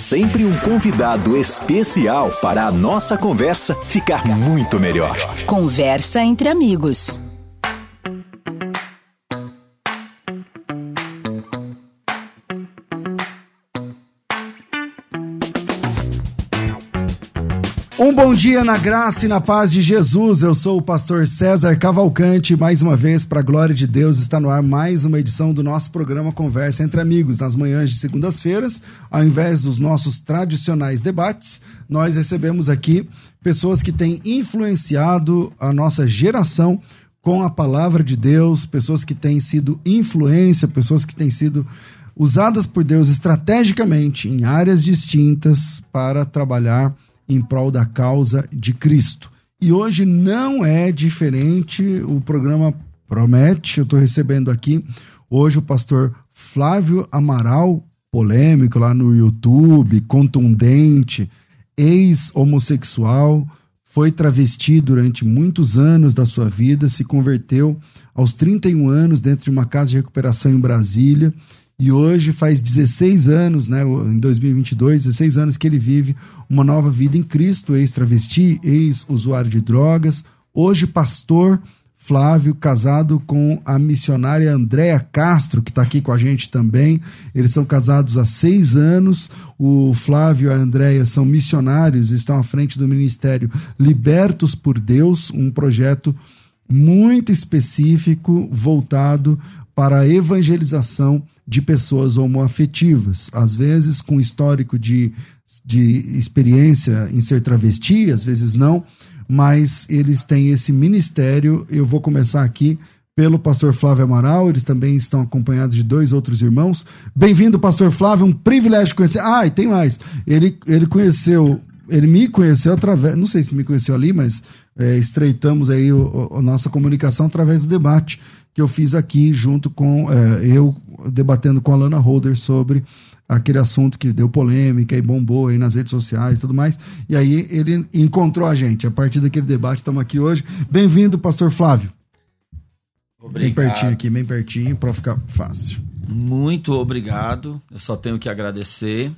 sempre um convidado especial para a nossa conversa ficar muito melhor. Conversa entre amigos. Bom dia na graça e na paz de Jesus. Eu sou o pastor César Cavalcante. Mais uma vez, para a glória de Deus, está no ar mais uma edição do nosso programa Conversa entre Amigos. Nas manhãs de segundas-feiras, ao invés dos nossos tradicionais debates, nós recebemos aqui pessoas que têm influenciado a nossa geração com a palavra de Deus, pessoas que têm sido influência, pessoas que têm sido usadas por Deus estrategicamente em áreas distintas para trabalhar em prol da causa de Cristo. E hoje não é diferente, o programa promete. Eu estou recebendo aqui hoje o pastor Flávio Amaral, polêmico lá no YouTube, contundente, ex-homossexual, foi travesti durante muitos anos da sua vida, se converteu aos 31 anos dentro de uma casa de recuperação em Brasília e hoje faz 16 anos, né, em 2022, 16 anos que ele vive uma nova vida em Cristo, ex-travesti, ex-usuário de drogas, hoje pastor Flávio, casado com a missionária Andréa Castro, que está aqui com a gente também. Eles são casados há seis anos. O Flávio e a Andréia são missionários, estão à frente do ministério Libertos por Deus, um projeto muito específico voltado para a evangelização de pessoas homoafetivas, às vezes com histórico de, de experiência em ser travesti, às vezes não, mas eles têm esse ministério. Eu vou começar aqui pelo pastor Flávio Amaral, eles também estão acompanhados de dois outros irmãos. Bem-vindo, pastor Flávio, um privilégio conhecer. Ah, e tem mais. Ele, ele conheceu, ele me conheceu através, não sei se me conheceu ali, mas é, estreitamos aí o, a nossa comunicação através do debate que eu fiz aqui junto com é, eu debatendo com a Lana Holder sobre aquele assunto que deu polêmica e bombou aí nas redes sociais e tudo mais. E aí ele encontrou a gente. A partir daquele debate, estamos aqui hoje. Bem-vindo, pastor Flávio. Obrigado. Bem pertinho aqui, bem pertinho, para ficar fácil. Muito obrigado. Eu só tenho que agradecer.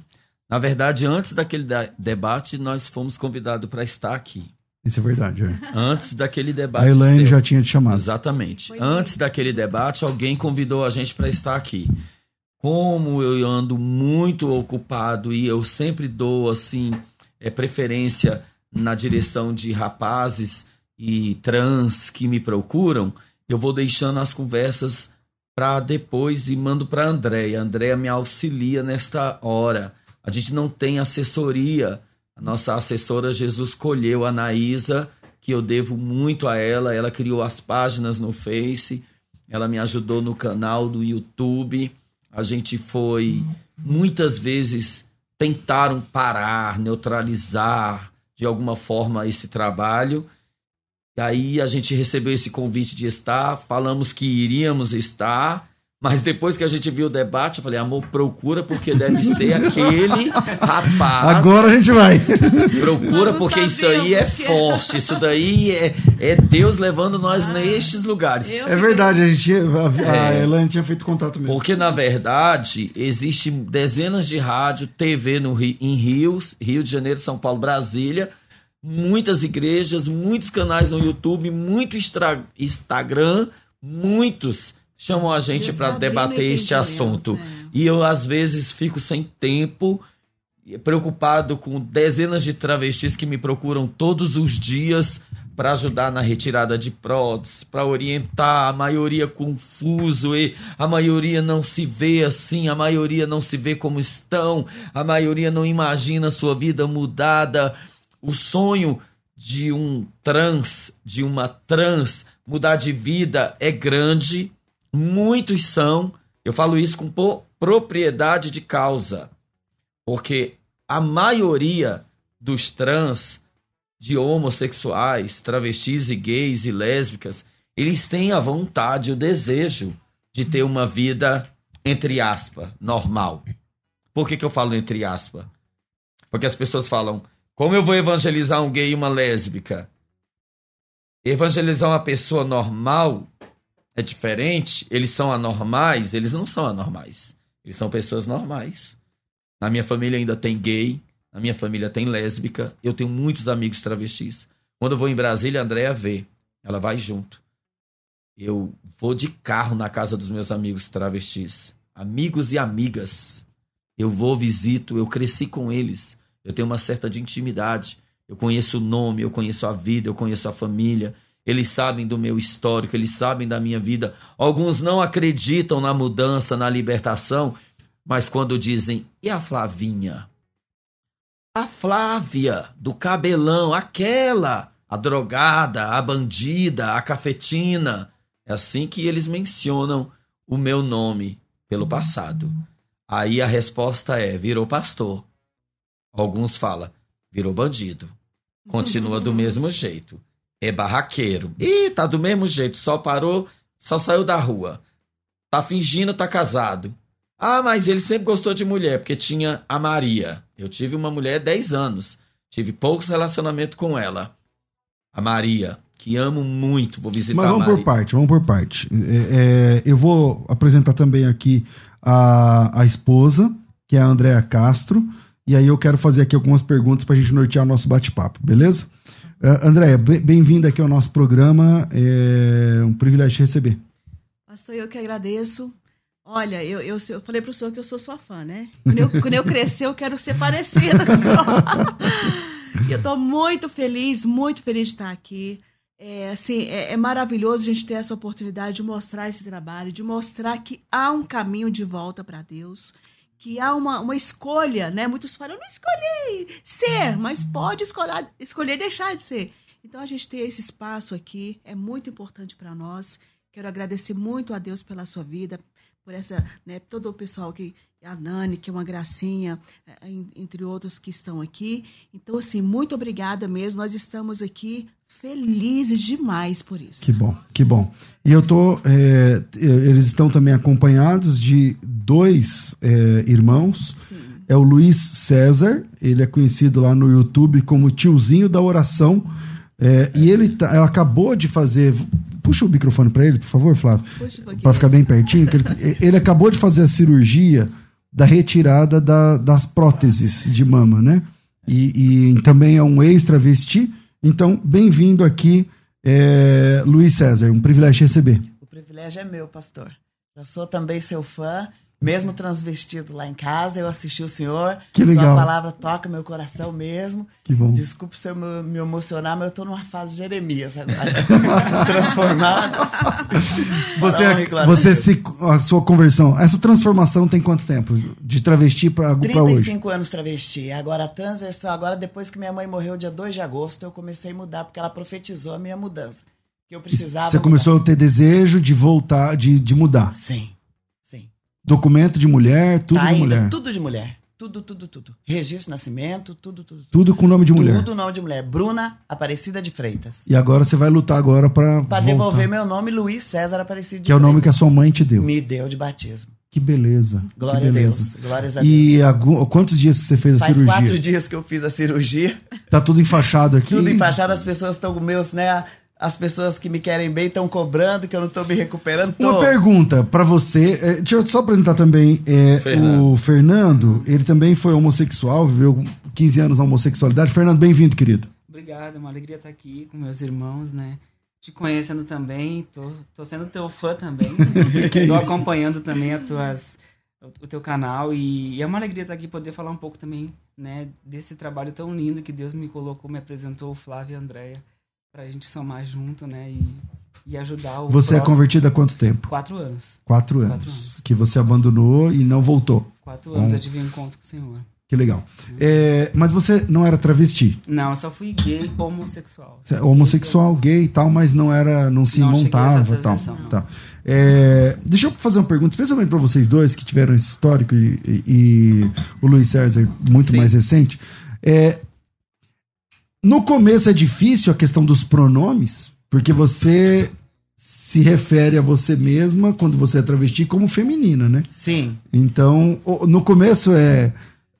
Na verdade, antes daquele debate, nós fomos convidados para estar aqui. Isso é verdade, é. Antes daquele debate. A Elaine seu. já tinha te chamado. Exatamente. Foi Antes daquele debate, alguém convidou a gente para estar aqui. Como eu ando muito ocupado e eu sempre dou assim é, preferência na direção de rapazes e trans que me procuram, eu vou deixando as conversas para depois e mando para a Andréia. A Andréia me auxilia nesta hora. A gente não tem assessoria a nossa assessora Jesus colheu a Naísa, que eu devo muito a ela. Ela criou as páginas no Face, ela me ajudou no canal do YouTube. A gente foi muitas vezes tentaram parar, neutralizar de alguma forma esse trabalho. E aí a gente recebeu esse convite de estar, falamos que iríamos estar mas depois que a gente viu o debate, eu falei, amor, procura porque deve ser aquele rapaz. Agora a gente vai. Procura porque isso aí é que... forte. Isso daí é, é Deus levando nós ah, nestes lugares. É verdade, a gente a, a é, Elaine tinha feito contato mesmo. Porque, na verdade, existe dezenas de rádio, TV no, em Rios, Rio de Janeiro, São Paulo, Brasília, muitas igrejas, muitos canais no YouTube, muito extra, Instagram, muitos chamam a gente para debater este assunto. É. E eu, às vezes, fico sem tempo, preocupado com dezenas de travestis que me procuram todos os dias para ajudar na retirada de próteses, para orientar, a maioria confuso e a maioria não se vê assim, a maioria não se vê como estão, a maioria não imagina sua vida mudada. O sonho de um trans, de uma trans mudar de vida é grande, Muitos são, eu falo isso com propriedade de causa, porque a maioria dos trans, de homossexuais, travestis e gays e lésbicas, eles têm a vontade, o desejo de ter uma vida, entre aspas, normal. Por que, que eu falo entre aspas? Porque as pessoas falam, como eu vou evangelizar um gay e uma lésbica? Evangelizar uma pessoa normal é diferente, eles são anormais, eles não são anormais. Eles são pessoas normais. Na minha família ainda tem gay, na minha família tem lésbica, eu tenho muitos amigos travestis. Quando eu vou em Brasília, a Andrea vê, ela vai junto. Eu vou de carro na casa dos meus amigos travestis, amigos e amigas. Eu vou, visito, eu cresci com eles. Eu tenho uma certa de intimidade. Eu conheço o nome, eu conheço a vida, eu conheço a família. Eles sabem do meu histórico, eles sabem da minha vida. Alguns não acreditam na mudança, na libertação, mas quando dizem, e a Flavinha? A Flávia, do cabelão, aquela, a drogada, a bandida, a cafetina. É assim que eles mencionam o meu nome pelo passado. Aí a resposta é: virou pastor. Alguns falam, virou bandido. Continua do mesmo jeito. É barraqueiro. Ih, tá do mesmo jeito, só parou, só saiu da rua. Tá fingindo, tá casado. Ah, mas ele sempre gostou de mulher, porque tinha a Maria. Eu tive uma mulher 10 anos. Tive poucos relacionamentos com ela. A Maria, que amo muito, vou visitar Mas vamos a Maria. por parte, vamos por parte. É, é, eu vou apresentar também aqui a, a esposa, que é a Andréa Castro. E aí eu quero fazer aqui algumas perguntas para a gente nortear o nosso bate-papo, beleza? Uh, Andréia, bem-vinda aqui ao nosso programa. É um privilégio te receber. Pastor, eu que agradeço. Olha, eu, eu, eu falei para o senhor que eu sou sua fã, né? Quando eu, quando eu crescer, eu quero ser parecida com o senhor. eu estou muito feliz, muito feliz de estar aqui. É, assim, é, é, maravilhoso a gente ter essa oportunidade de mostrar esse trabalho, de mostrar que há um caminho de volta para Deus, que há uma, uma escolha, né? Muitos falam, eu não escolhi ser, mas pode escolher, escolher deixar de ser. Então, a gente ter esse espaço aqui é muito importante para nós. Quero agradecer muito a Deus pela sua vida, por essa, né, todo o pessoal que a Nani, que é uma gracinha, é, entre outros que estão aqui. Então, assim, muito obrigada mesmo. Nós estamos aqui felizes demais por isso. Que bom, que bom. E eu tô, é, eles estão também acompanhados de dois é, irmãos. Sim. É o Luiz César, ele é conhecido lá no YouTube como tiozinho da oração. É, e ele, tá, ela acabou de fazer Puxa o microfone para ele, por favor, Flávio. Para ficar bem pertinho. Ele, ele, acabou de fazer a cirurgia da retirada da, das próteses de mama, né? E, e também é um ex-travesti. Então, bem-vindo aqui, é, Luiz César. Um privilégio receber. O privilégio é meu, pastor. Eu sou também seu fã mesmo transvestido lá em casa, eu assisti o senhor. Que legal. Sua palavra toca meu coração mesmo. Que bom. Desculpe se eu me, me emocionar, mas eu estou numa fase de Jeremias agora. Transformado. Você, você se, a sua conversão, essa transformação tem quanto tempo? De travesti para hoje? 35 anos travesti. Agora a transversão, agora depois que minha mãe morreu dia 2 de agosto, eu comecei a mudar, porque ela profetizou a minha mudança. Que eu precisava. Você começou mudar. a ter desejo de voltar, de, de mudar. Sim. Documento de mulher, tudo tá de mulher. Tudo de mulher. Tudo, tudo, tudo. Registro de nascimento, tudo, tudo. Tudo com nome de mulher. Tudo nome de mulher. Bruna Aparecida de Freitas. E agora você vai lutar agora para Para devolver meu nome, Luiz César Aparecido de Que é o nome que a sua mãe te deu. Me deu de batismo. Que beleza. Glória que beleza. a Deus. Glórias a Deus. E quantos dias você fez Faz a cirurgia? Faz quatro dias que eu fiz a cirurgia. Tá tudo enfaixado aqui? Tudo enfaixado, as pessoas estão com meus, né? As pessoas que me querem bem estão cobrando, que eu não estou me recuperando. Tô. Uma pergunta para você. É, deixa eu só apresentar também é, Fernando. o Fernando. Ele também foi homossexual, viveu 15 anos na homossexualidade. Fernando, bem-vindo, querido. Obrigado, é uma alegria estar aqui com meus irmãos, né? Te conhecendo também, tô, tô sendo teu fã também. tô acompanhando também as tuas, o teu canal e, e, é uma alegria estar aqui poder falar um pouco também, né, desse trabalho tão lindo que Deus me colocou, me apresentou o Flávio e a Andréia pra gente somar junto, né? E, e ajudar o. Você é próximo. é convertido há quanto tempo? Quatro anos. Quatro anos. Quatro anos. Que você abandonou e não voltou. Quatro anos Bom. eu tive um encontro com o Senhor. Que legal. Uhum. É, mas você não era travesti? Não, eu só fui gay homossexual. Homossexual, gay e tal, mas não era, não se não montava tal. Tá. É, deixa eu fazer uma pergunta, especialmente para vocês dois que tiveram esse histórico e, e, e o Luiz César muito Sim. mais recente. É, no começo é difícil a questão dos pronomes, porque você se refere a você mesma quando você é travesti como feminina, né? Sim. Então, no começo é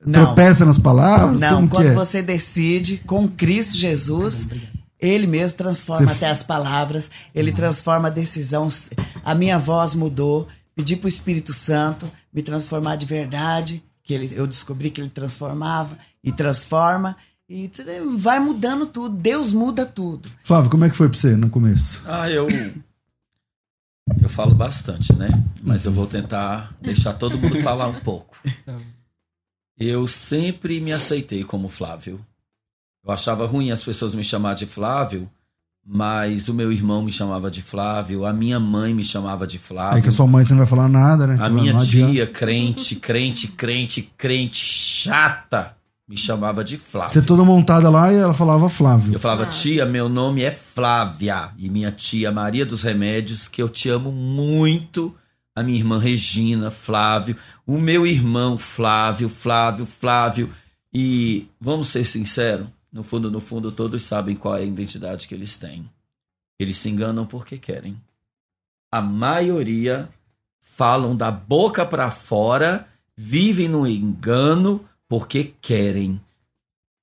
não. tropeça nas palavras? Não, quando é? você decide com Cristo Jesus, ele mesmo transforma você... até as palavras, ele uhum. transforma a decisão. A minha voz mudou, pedi para o Espírito Santo me transformar de verdade que ele, eu descobri que ele transformava e transforma. E vai mudando tudo. Deus muda tudo. Flávio, como é que foi pra você no começo? Ah, eu. Eu falo bastante, né? Mas eu vou tentar deixar todo mundo falar um pouco. Eu sempre me aceitei como Flávio. Eu achava ruim as pessoas me chamar de Flávio, mas o meu irmão me chamava de Flávio, a minha mãe me chamava de Flávio. Aí que a sua mãe você não vai falar nada, né? A Tipo, minha tia, crente, crente, crente, crente, chata, me chamava de Flávio. Você toda montada lá e ela falava Flávio. Eu falava, tia, meu nome é Flávia. E minha tia Maria dos Remédios, que eu te amo muito. A minha irmã Regina, Flávio. O meu irmão Flávio, Flávio, Flávio. E vamos ser sinceros, no fundo, no fundo, todos sabem qual é a identidade que eles têm. Eles se enganam porque querem. A maioria falam da boca para fora, vivem no engano porque querem.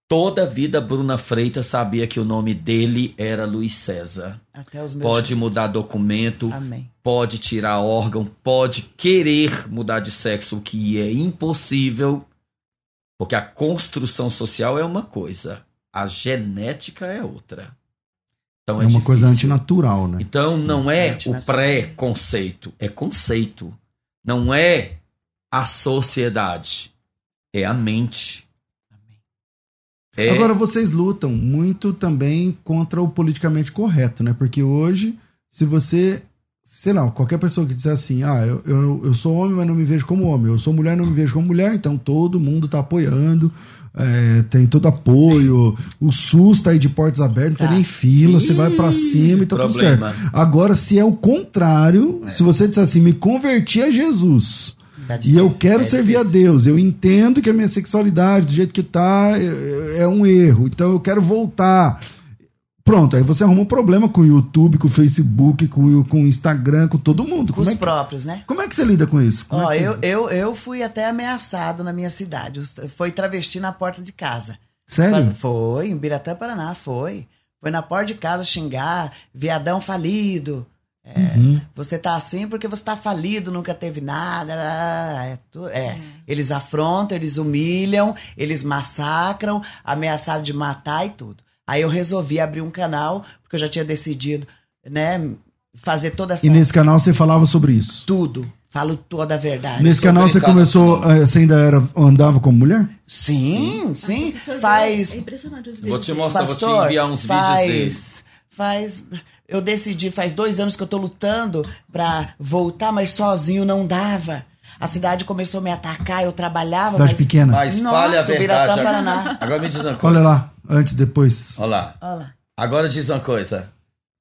Toda a vida Bruna Freitas sabia que o nome dele era Luiz César. Até os meus. Pode mudar documento, Amém. pode tirar órgão, pode querer mudar de sexo, o que é impossível, porque a construção social é uma coisa, a genética é outra. Então É uma coisa difícil. antinatural, né? Então não é o Antinatural. pré-conceito, é conceito. Não é a sociedade, é a mente. É, Agora, vocês lutam muito também contra o politicamente correto, né? Porque hoje, se você. Sei lá, qualquer pessoa que disser assim, ah, eu, eu, eu sou homem, mas não me vejo como homem, eu sou mulher, não me vejo como mulher, então todo mundo tá apoiando, é, tem todo apoio, o SUS tá aí de portas abertas, não Tá. tem nem fila, você vai pra cima e tá tudo certo. problema. Agora, se é o contrário, se você disser assim, me converti a Jesus, Tá e eu quero É servir a difícil. Deus. Eu entendo que a minha sexualidade, do jeito que tá, é, é um erro. Então eu quero voltar. Pronto, aí você arruma um problema com o YouTube, com o Facebook, com, com o Instagram, com todo mundo. Com Como os é, que, próprios, né? como é que você lida com isso? Como Ó, é eu, você- eu, eu fui até ameaçado na minha cidade. Foi travesti na porta de casa. Sério? Faz- Foi, em Biratã, Paraná, foi. Foi na porta de casa xingar, viadão falido. É, Uhum. Você tá assim porque você tá falido, nunca teve nada. ah, É, tu- é. Eles afrontam, eles humilham, eles massacram, ameaçaram de matar e tudo. Aí eu resolvi abrir um canal, porque eu já tinha decidido, né, fazer toda essa. E nesse canal você falava sobre isso? Tudo. Falo toda a verdade. Nesse canal você começou, eh, você ainda era, andava como mulher? Sim, sim. Esse senhor Faz É impressionante os Vou vídeos te dele. mostrar, vou Pastor, te enviar uns vídeos dele. Faz. Eu decidi, faz dois anos que eu tô lutando pra voltar, mas sozinho não dava. A cidade começou a me atacar, eu trabalhava. Cidade mas... pequena. Mas fale a Nossa, verdade. Biratã, Agora- Paraná. Agora me diz uma coisa. Olha lá, antes, depois. Olha lá. Olha lá. Agora diz uma coisa.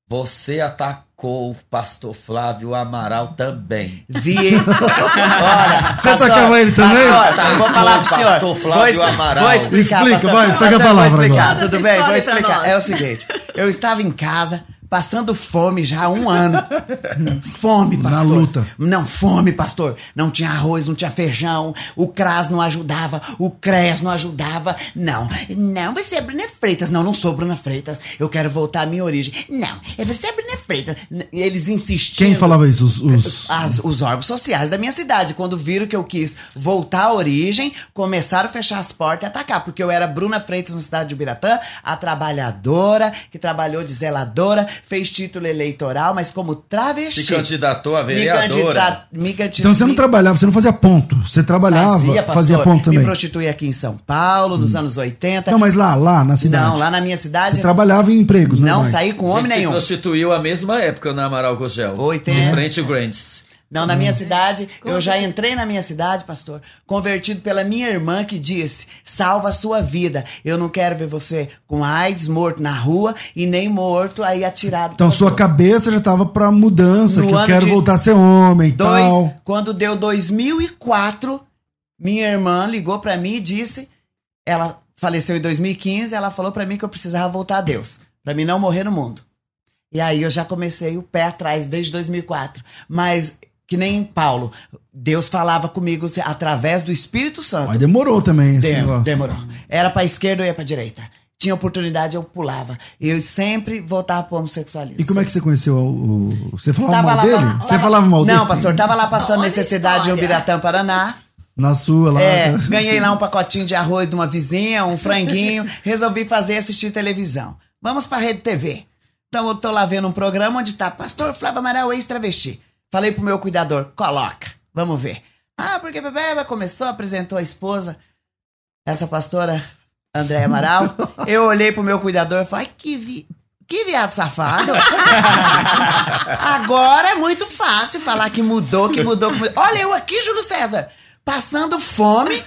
Você atacou o pastor Flávio Amaral também. Vi ele. Olha, Você atacava ele também? Pastor, eu vou falar pro senhor. Pastor Flávio vou, Amaral. vou explicar. Explica, pastor. vai, destaca a Pastor, palavra Vou explicar, agora. tudo bem? Vou explicar. É o seguinte, eu estava em casa, passando fome já há um ano. Fome, Na pastor. luta. Não, fome, pastor. Não tinha arroz, não tinha feijão, o CRAS não ajudava, o CRES não ajudava. Não, não, você é Bruna Freitas. Não, não sou Bruna Freitas. Eu quero voltar à minha origem. Não, é você é Bruna Freitas. E eles insistiam. Quem falava isso? Os, os- As- os órgãos sociais da minha cidade. Quando viram que eu quis voltar à origem, começaram a fechar as portas e atacar. Porque eu era Bruna Freitas na cidade de Ubiratã, a trabalhadora, que trabalhou de zeladora, fez título eleitoral, mas como travesti. Se candidatou a me, vereadora. candidata- me candid- Então você não me- trabalhava, você não fazia ponto. Você trabalhava, Fazia, fazia, pastor. ponto Me também. Hum. prostituí aqui em São Paulo, nos anos 80. Não, mas lá, lá na cidade. Não, lá na minha cidade. Você trabalhava em empregos, Não normais. saí com homem nenhum. prostituiu a mesma época na Amaral Gugel. Oitenta. De frente ao Grandes. Não, na Hum. minha cidade, eu já entrei na minha cidade, pastor, convertido pela minha irmã que disse: salva a sua vida. Eu não quero ver você com AIDS, morto na rua e nem morto aí atirado. Então sua cabeça já tava pra mudança, No que eu quero voltar a ser homem Dois, tal. quando deu 2004, minha irmã ligou pra mim e disse: ela faleceu em 2015, ela falou pra mim que eu precisava voltar a Deus, pra mim não morrer no mundo. E aí eu já comecei o pé atrás desde 2004, mas que nem Paulo, Deus falava comigo através do Espírito Santo. Mas demorou também esse Dem- negócio. demorou. Era pra esquerda ou ia pra direita. Tinha oportunidade, eu pulava. E eu sempre voltava pro homossexualismo. E como é que você conheceu o. o- Você falava Tava mal lá, dele? tava- você falava mal dele? Não, pastor, tava lá passando necessidade em. Ubiratã, Paraná. Na sua lá. É, ganhei lá um pacotinho de arroz de uma vizinha, um franguinho, resolvi fazer e assistir televisão. Vamos pra Rede TV. Então eu tô lá vendo um programa onde tá Pastor Flávio Amaral, ex-travesti. Falei pro meu cuidador, coloca, vamos ver. Ah, porque Bebê começou, apresentou a esposa, essa pastora André Amaral. Eu olhei pro meu cuidador e falei, "Ai, que vi... Que viado safado. Agora é muito fácil falar que mudou, que mudou, que mudou. Olha eu aqui, Júlio César, passando fome,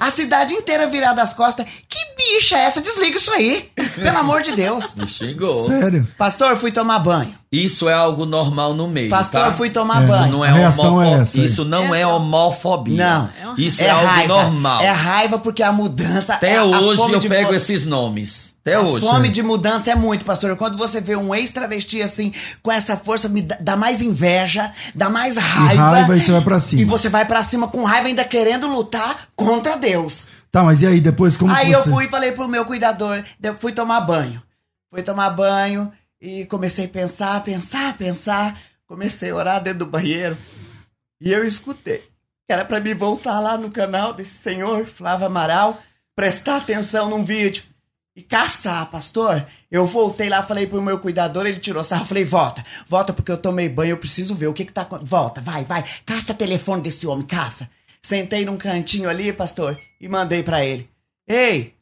a cidade inteira virada as costas. Que bicha é essa? Desliga isso aí. Pelo amor de Deus. Me xingou. Sério? Pastor, fui tomar banho. Isso é algo normal no meio, Pastor, tá? fui tomar É. Isso banho. não A é reação homofo- é essa. Isso não é homofobia. Não. Isso É é, algo raiva. normal. É raiva porque a mudança. Até é a hoje fome eu de pego esses nomes. Até a hoje. fome de mudança é muito, pastor. Quando você vê um ex-travesti assim, com essa força, me dá, dá mais inveja, dá mais E raiva. raiva e você vai pra cima. E você vai pra cima com raiva, ainda querendo lutar contra Deus. Tá, mas e aí depois como Aí que eu você... fui e falei pro meu cuidador, fui tomar banho. Fui tomar banho e comecei a pensar, pensar, pensar. Comecei a orar dentro do banheiro. E eu escutei. Que era pra me voltar lá no canal desse senhor, Flávio Amaral, prestar atenção num vídeo. E caçar, pastor. Eu voltei lá, falei pro meu cuidador, ele tirou sarro. Falei, volta, volta porque eu tomei banho, eu preciso ver o que que tá acontecendo. Volta, vai, vai. Caça o telefone desse homem, caça. Sentei num cantinho ali, pastor, e mandei pra ele. Ei,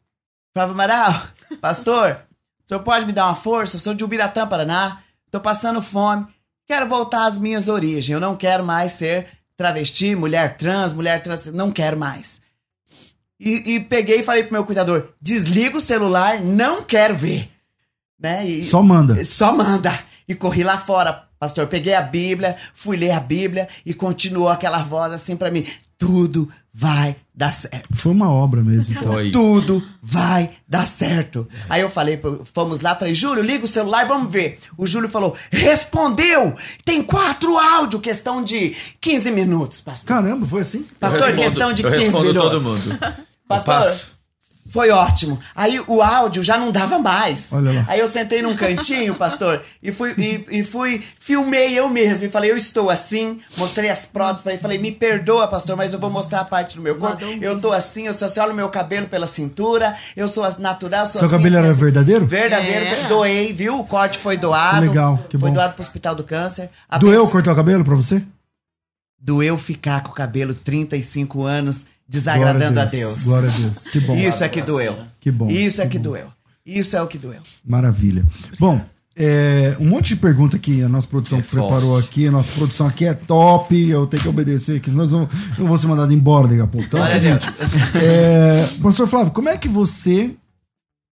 Flávio Amaral, pastor, o senhor pode me dar uma força? Eu sou de Ubiratã, Paraná. Tô passando fome. Quero voltar às minhas origens. Eu não quero mais ser travesti, mulher trans, mulher trans. Não quero mais. E, e peguei e falei pro meu cuidador: desliga o celular, não quero ver. Né? E- Só manda. só manda. E corri lá fora, pastor. Peguei a Bíblia, fui ler a Bíblia e continuou aquela voz assim pra mim: tudo vai dar certo. Foi uma obra mesmo. então. Foi. Tudo vai dar certo. Aí eu falei, fomos lá, falei, Júlio, liga o celular, vamos ver. O Júlio falou, respondeu! Tem quatro áudios, questão de 15 minutos, pastor. Caramba, foi assim? Eu Pastor, respondo- questão de eu 15 respondo minutos. todo mundo. Pastor, passo. foi ótimo. Aí o áudio já não dava mais. Olha lá. Aí eu sentei num cantinho, pastor, e fui, e, e fui, filmei eu mesmo. E falei, eu estou assim, mostrei as próteses pra ele. Falei, me perdoa, pastor, mas eu vou mostrar a parte do meu corpo. Eu tô assim, eu só você olha o meu cabelo pela cintura, eu sou as- natural, sou Seu assim, cabelo assim, era assim. verdadeiro? Verdadeiro, Era. doei, viu? O corte foi doado. Que legal, que foi bom. doado pro Hospital do Câncer. A Doeu pessoa- cortar o cabelo pra você? Doeu ficar com o cabelo 35 anos desagradando a Deus. Glória a Deus. Que bom. Isso é que doeu. Que bom. Isso é que que doeu. Isso é o que doeu. Maravilha. Bom, é, um monte de pergunta que a nossa produção É preparou forte. aqui. A nossa produção aqui é top. Eu tenho que obedecer aqui, senão eu vou- eu vou ser mandado embora daqui a pouco. Então é o seguinte. É, pastor Flávio, como é que você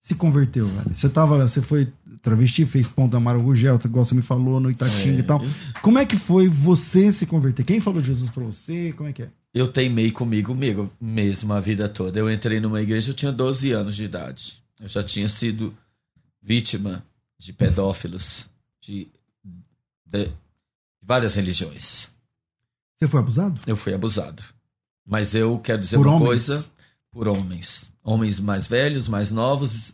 se converteu, velho? Você tava, você foi travesti, fez ponto Amaro Rugel, igual você me falou no Itatinga É. e tal. Como é que foi você se converter? Quem falou de Jesus pra você? Como é que é? Eu teimei comigo mesmo, a vida toda. Eu entrei numa igreja, eu tinha 12 anos de idade. Eu já tinha sido vítima de pedófilos de, de várias religiões. Você foi abusado? Eu fui abusado. Mas eu quero dizer Por uma homens? coisa por homens. Homens mais velhos, mais novos.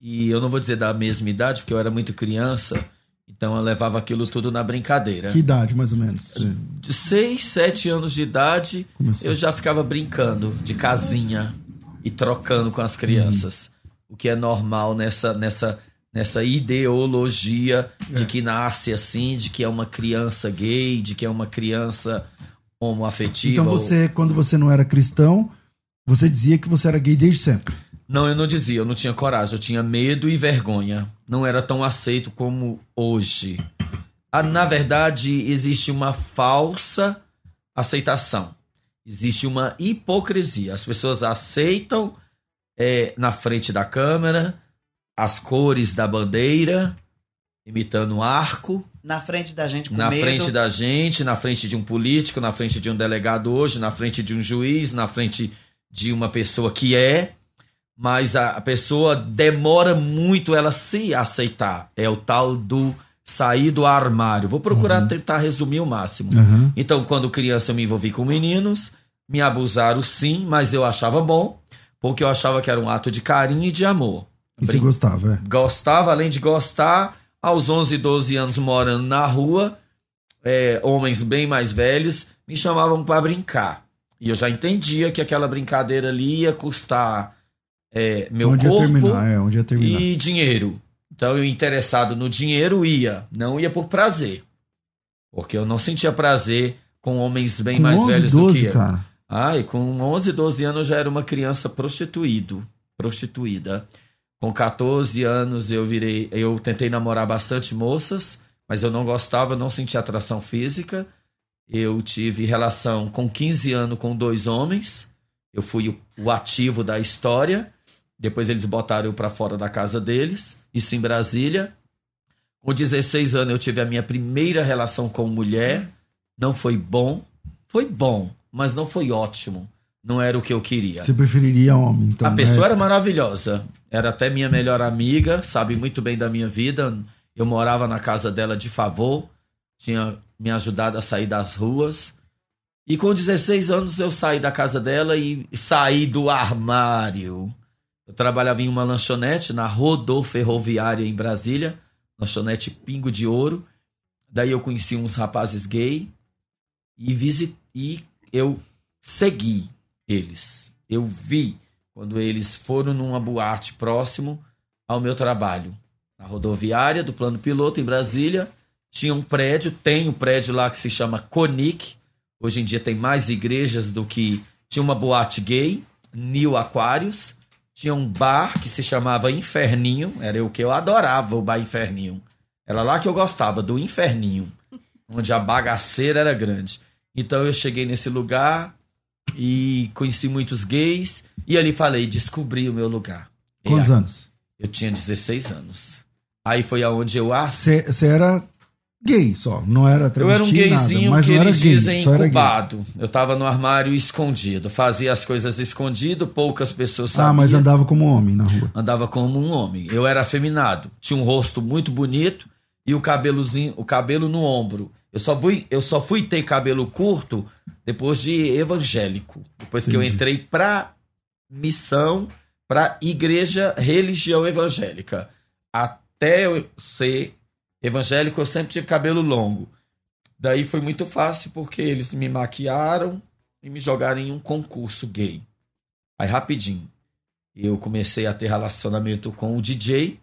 E eu não vou dizer da mesma idade, porque eu era muito criança. Então eu levava aquilo tudo na brincadeira. Que idade, mais ou menos? De 6, 7 anos de idade, começou? eu já ficava brincando de casinha e trocando com as crianças. O que é normal nessa, nessa, nessa ideologia de que nasce assim, de que é uma criança gay, de que é uma criança homoafetiva. Então ou- você, quando você não era cristão, você dizia que você era gay desde sempre. Não, eu não dizia, eu não tinha coragem, eu tinha medo e vergonha. Não era tão aceito como hoje. Ah, Na verdade, existe uma falsa aceitação. Existe uma hipocrisia. As pessoas aceitam é, na frente da câmera as cores da bandeira, imitando um arco, Na frente da gente com na medo. frente da gente, na frente de um político, na frente de um delegado hoje, na frente de um juiz, na frente de uma pessoa que é, mas a, pessoa demora muito ela se aceitar. É o tal do sair do armário. Vou procurar tentar resumir o máximo. Aham. Então, quando criança, eu me envolvi com meninos, me abusaram sim, mas eu achava bom, porque eu achava que era um ato de carinho e de amor. E você Brin- gostava, é. gostava, além de gostar, aos 11, 12 anos morando na rua, é, homens bem mais velhos me chamavam para brincar. E eu já entendia que aquela brincadeira ali ia custar é, meu onde corpo terminar, é, onde ia terminar. e dinheiro. Então eu interessado no dinheiro ia, não ia por prazer. Porque eu não sentia prazer com homens bem Com mais 11, velhos 12, do que eu. cara. Ai, com 11, 12 anos eu já era uma criança prostituído, prostituída. Com 14 anos eu virei, eu tentei namorar bastante moças, mas eu não gostava, não sentia atração física. Eu tive relação com 15 anos com dois homens. Eu fui o, o ativo da história. Depois eles botaram eu para fora da casa deles, isso em Brasília. Com 16 anos eu tive a minha primeira relação com mulher. Não foi bom, foi bom, mas não foi ótimo. Não era o que eu queria. Você preferiria homem, então. a né? pessoa era maravilhosa. Era até minha melhor amiga, sabe muito bem da minha vida. Eu morava na casa dela de favor, tinha me ajudado a sair das ruas. E com 16 anos eu saí da casa dela e saí do armário. Eu trabalhava em uma lanchonete na rodoferroviária em Brasília, lanchonete Pingo de Ouro. Daí eu conheci uns rapazes gay e, eu segui eles. Eu vi quando eles foram numa boate próximo ao meu trabalho. Na rodoviária do plano piloto em Brasília, tinha um prédio, tem um prédio lá que se chama Conic. Hoje em dia tem mais igrejas do que. Tinha uma boate gay, New Aquários. Tinha um bar que se chamava Inferninho. Era o que eu adorava, o bar Inferninho. Era lá que eu gostava, do Inferninho. Onde a bagaceira era grande. Então eu cheguei nesse lugar e conheci muitos gays. E ali falei, descobri o meu lugar. Quantos anos? Eu tinha 16 anos. Aí foi aonde eu Você era gay só, não era eu era um travesti, nada, gayzinho mas que não era eles gay, dizem incubado. Eu tava no armário escondido. Fazia as coisas escondido, poucas pessoas sabiam. Ah, mas andava como homem na rua. Andava como um homem. Eu era afeminado. Tinha um rosto muito bonito e o cabelozinho, o cabelo no ombro. Eu só fui, eu só fui ter cabelo curto depois de evangélico. Depois que eu Entendi. entrei pra missão, pra igreja religião evangélica. Até eu ser evangélico, eu sempre tive cabelo longo. Daí foi muito fácil porque eles me maquiaram e me jogaram em um concurso gay. Aí rapidinho eu comecei a ter relacionamento com o DJ.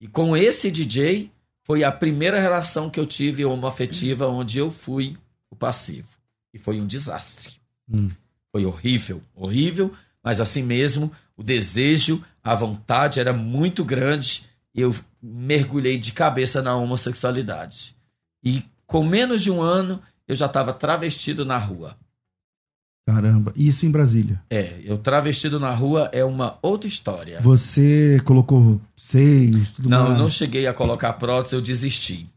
E com esse DJ foi a primeira relação que eu tive homoafetiva onde eu fui o passivo. E foi um desastre. Hum. Foi horrível, horrível, mas assim mesmo, o desejo, a vontade era muito grande. Eu mergulhei de cabeça na homossexualidade. E com menos de um ano, eu já estava travestido na rua. Caramba, isso em Brasília. É, eu travestido na rua é uma outra história. Você colocou seios, tudo Não, eu mais? não cheguei a colocar prótese, eu desisti.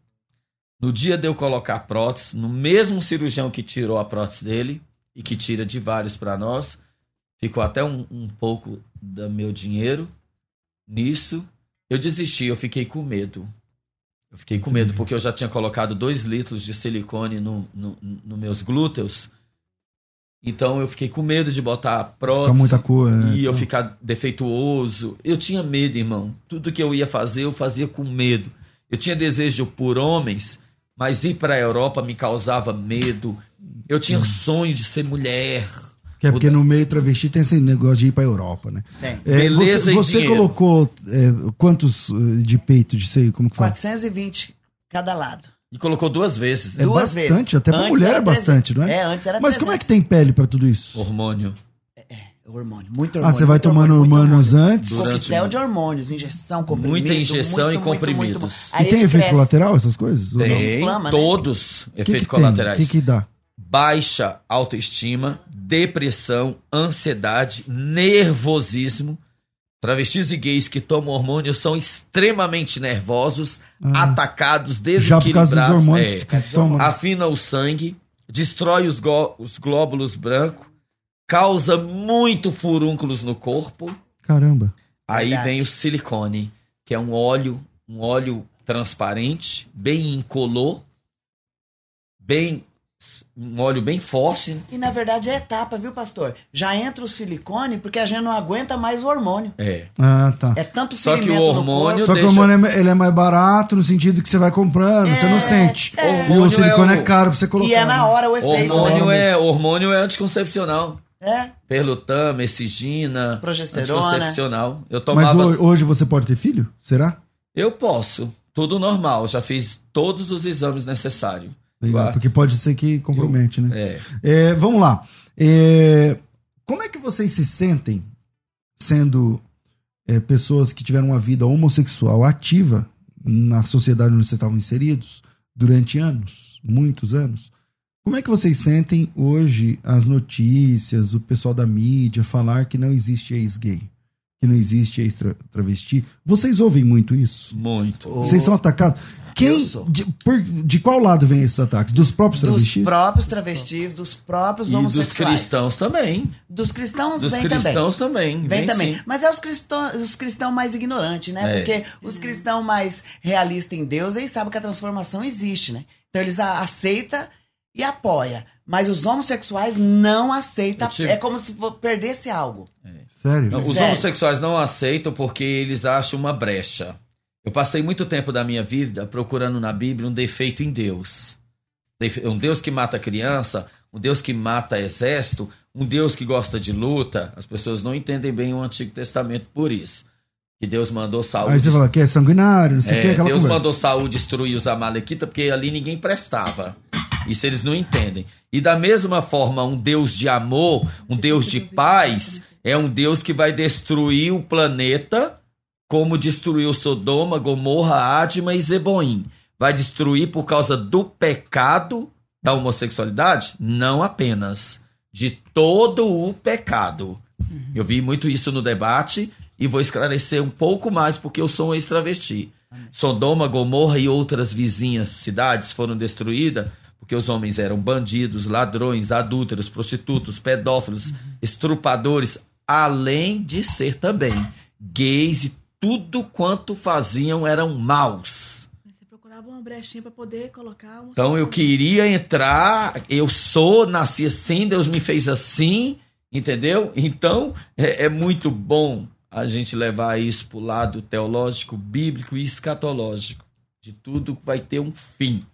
No dia de eu colocar prótese, no mesmo cirurgião que tirou a prótese dele, e que tira de vários para nós, ficou até um, um pouco do meu dinheiro nisso. Eu desisti, eu fiquei com medo. Eu fiquei com medo, porque eu já tinha colocado dois litros de silicone no, no, no meus glúteos. Então eu fiquei com medo de botar a prótese muita cor. é, e eu então. ficar defeituoso. Eu tinha medo, irmão. Tudo que eu ia fazer, eu fazia com medo. Eu tinha desejo por homens, mas ir para a Europa me causava medo. Eu tinha sonho de ser mulher. Que é porque no meio travesti tem esse negócio de ir pra Europa, né? Tem. É, Beleza você e você dinheiro. colocou é, quantos eh, de peito de seio? Como que fala? 420 cada lado. E colocou duas vezes. É Duas bastante, vezes. até pra Antes mulher era é bastante, 300. não é? É, antes era Mas como é que 300. tem pele pra tudo isso? Hormônio. Hormônio, muito Ah, hormônio. você vai muito tomando hormônio, muito hormônios hormônio. antes? Durante Coquetel de hormônios, injeção, comprimido. Muita injeção muito, e muito, comprimidos. muito. E Aí tem efeito cresce. colateral, essas coisas? Ou não? Tem inflama, né? todos O que, efeitos que tem? O colaterais. que, que dá? Baixa autoestima, depressão, ansiedade, nervosismo. Travestis e gays que tomam hormônio são extremamente nervosos, Ah. atacados, Já desequilibrados. por causa dos hormônios É. que, que toma. afina o sangue, destrói os, os glóbulos brancos, causa muito furúnculos no corpo. Caramba. Aí Verdade. vem o silicone, que é um óleo, um óleo transparente, bem incolor, bem um óleo bem forte. E na verdade é etapa, viu, pastor? Já entra o silicone porque a gente não aguenta mais o hormônio. É. Ah, tá. É tanto Só que o ferimento hormônio- corpo. Só que o deixa- hormônio é, ele é mais barato no sentido que você vai comprando, você não sente. é. E o Hormônio silicone é é, o- caro pra você colocar. E é na né? hora o efeito. Hormônio né? é, hormônio é anticoncepcional. É. Perlutama, exigina, Progesterona. anticoncepcional. Eu Mas tomava. ho- hoje você pode ter filho? Será? Eu posso. Tudo normal. Já fiz todos os exames necessários. Legal, porque pode ser que compromete, né? É. É, vamos lá. É, como é que vocês se sentem sendo é, pessoas que tiveram uma vida homossexual ativa na sociedade onde vocês estavam inseridos durante anos, muitos anos? Como é que vocês sentem hoje as notícias, o pessoal da mídia falar que não existe ex-gay, que não existe ex-travesti? Vocês ouvem muito isso? Muito. Vocês são atacados? Quem, Eu sou. de, por- de qual lado vem esses ataques? Dos próprios Dos travestis? próprios travestis, dos próprios E dos homossexuais. cristãos também. Dos cristãos Dos vem também. cristãos também. Vem também. sim. Mas é os cristãos, os cristãos mais ignorantes, né? É. Porque os cristãos mais realistas em Deus, eles sabem que a transformação existe, né? Então eles aceitam e apoiam. Mas os homossexuais não aceitam. Tive- É como se perdesse algo. Sério? Não, os Sério. homossexuais não aceitam porque eles acham uma brecha. Eu passei muito tempo da minha vida procurando na Bíblia um defeito em Deus. Um Deus que mata criança, um Deus que mata exército, um Deus que gosta de luta. As pessoas não entendem bem o Antigo Testamento por isso. Que Deus mandou Saúl. Aí você fala que é sanguinário, não sei o É, que, aquela Deus conversa. mandou Saúl destruir os Amalequitas porque ali ninguém prestava. Isso eles não entendem. E da mesma forma, um Deus de amor, um Deus de paz, é um Deus que vai destruir o planeta como destruiu Sodoma, Gomorra, Adma e Zeboim. Vai destruir por causa do pecado da homossexualidade? Não apenas. De todo o pecado. Eu vi muito isso no debate e vou esclarecer um pouco mais porque eu sou um ex-travesti. Sodoma, Gomorra e outras vizinhas cidades foram destruídas porque os homens eram bandidos, ladrões, adúlteros, prostitutos, pedófilos, estrupadores, além de ser também gays e tudo quanto faziam eram maus. Você procurava uma brechinha pra poder colocar um. Então eu queria entrar, eu sou, nasci assim, Deus me fez assim, entendeu? Então é, é muito bom a gente levar isso pro lado teológico, bíblico e escatológico. De tudo vai ter um fim.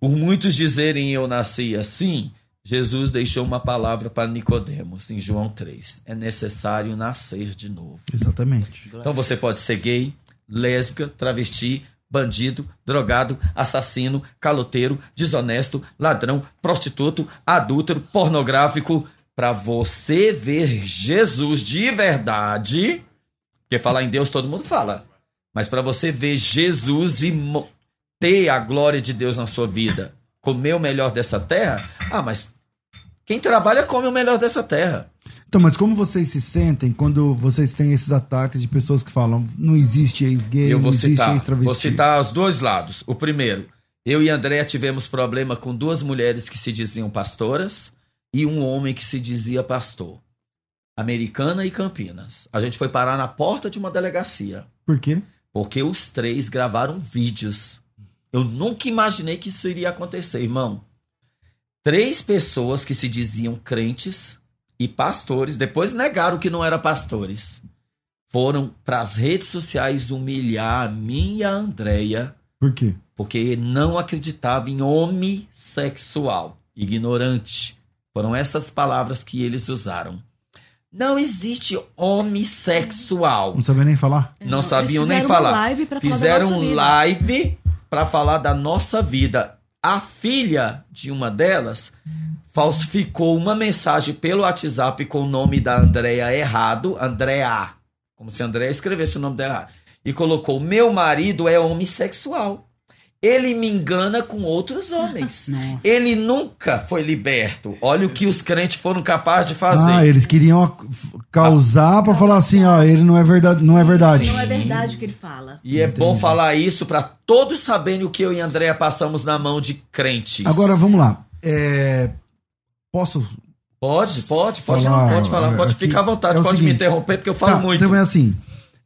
Por muitos dizerem eu nasci assim, Jesus deixou uma palavra para Nicodemos em João 3. É necessário nascer de novo. Exatamente. Então você pode ser gay, lésbica, travesti, bandido, drogado, assassino, caloteiro, desonesto, ladrão, prostituto, adúltero, pornográfico. Para você ver Jesus de verdade, porque falar em Deus todo mundo fala, mas para você ver Jesus e ter a glória de Deus na sua vida, comer o melhor dessa terra, ah, mas quem trabalha come o melhor dessa terra. Então, mas como vocês se sentem quando vocês têm esses ataques de pessoas que falam não existe ex-gay, não existe citar, ex-travesti? vou citar os dois lados. O primeiro, eu e André tivemos problema com duas mulheres que se diziam pastoras e um homem que se dizia pastor. Americana e Campinas. A gente foi parar na porta de uma delegacia, Por quê? porque os três gravaram vídeos. Eu nunca imaginei que isso iria acontecer, irmão. Três pessoas que se diziam crentes e pastores, depois negaram que não eram pastores. Foram para as redes sociais humilhar a mim e a Andréia, Por quê? porque não acreditava em homossexual, ignorante. Foram essas palavras que eles usaram. Não existe homossexual. Não sabia nem falar? Não Eles sabiam nem fizeram uma falar. live pra falar da Fizeram nossa um vida. live para falar da nossa vida. A filha de uma delas falsificou uma mensagem pelo WhatsApp com o nome da Andrea errado, Andrea, como se Andrea escrevesse o nome dela e colocou: "Meu marido é homossexual. Ele me engana com outros homens. Nossa. Ele nunca foi liberto. Olha o que os crentes foram capazes de fazer. Ah, eles queriam causar pra falar assim, ó, ele não é verdade, não é verdade. Não é verdade o que ele fala. E é bom falar isso para todos saberem o que eu e Andréa passamos na mão de crentes. Agora vamos lá. É, Posso Pode, pode, pode Falar, pode falar, é, pode aqui ficar à vontade, é pode me seguinte. interromper, porque eu falo Tá, muito. Então é assim.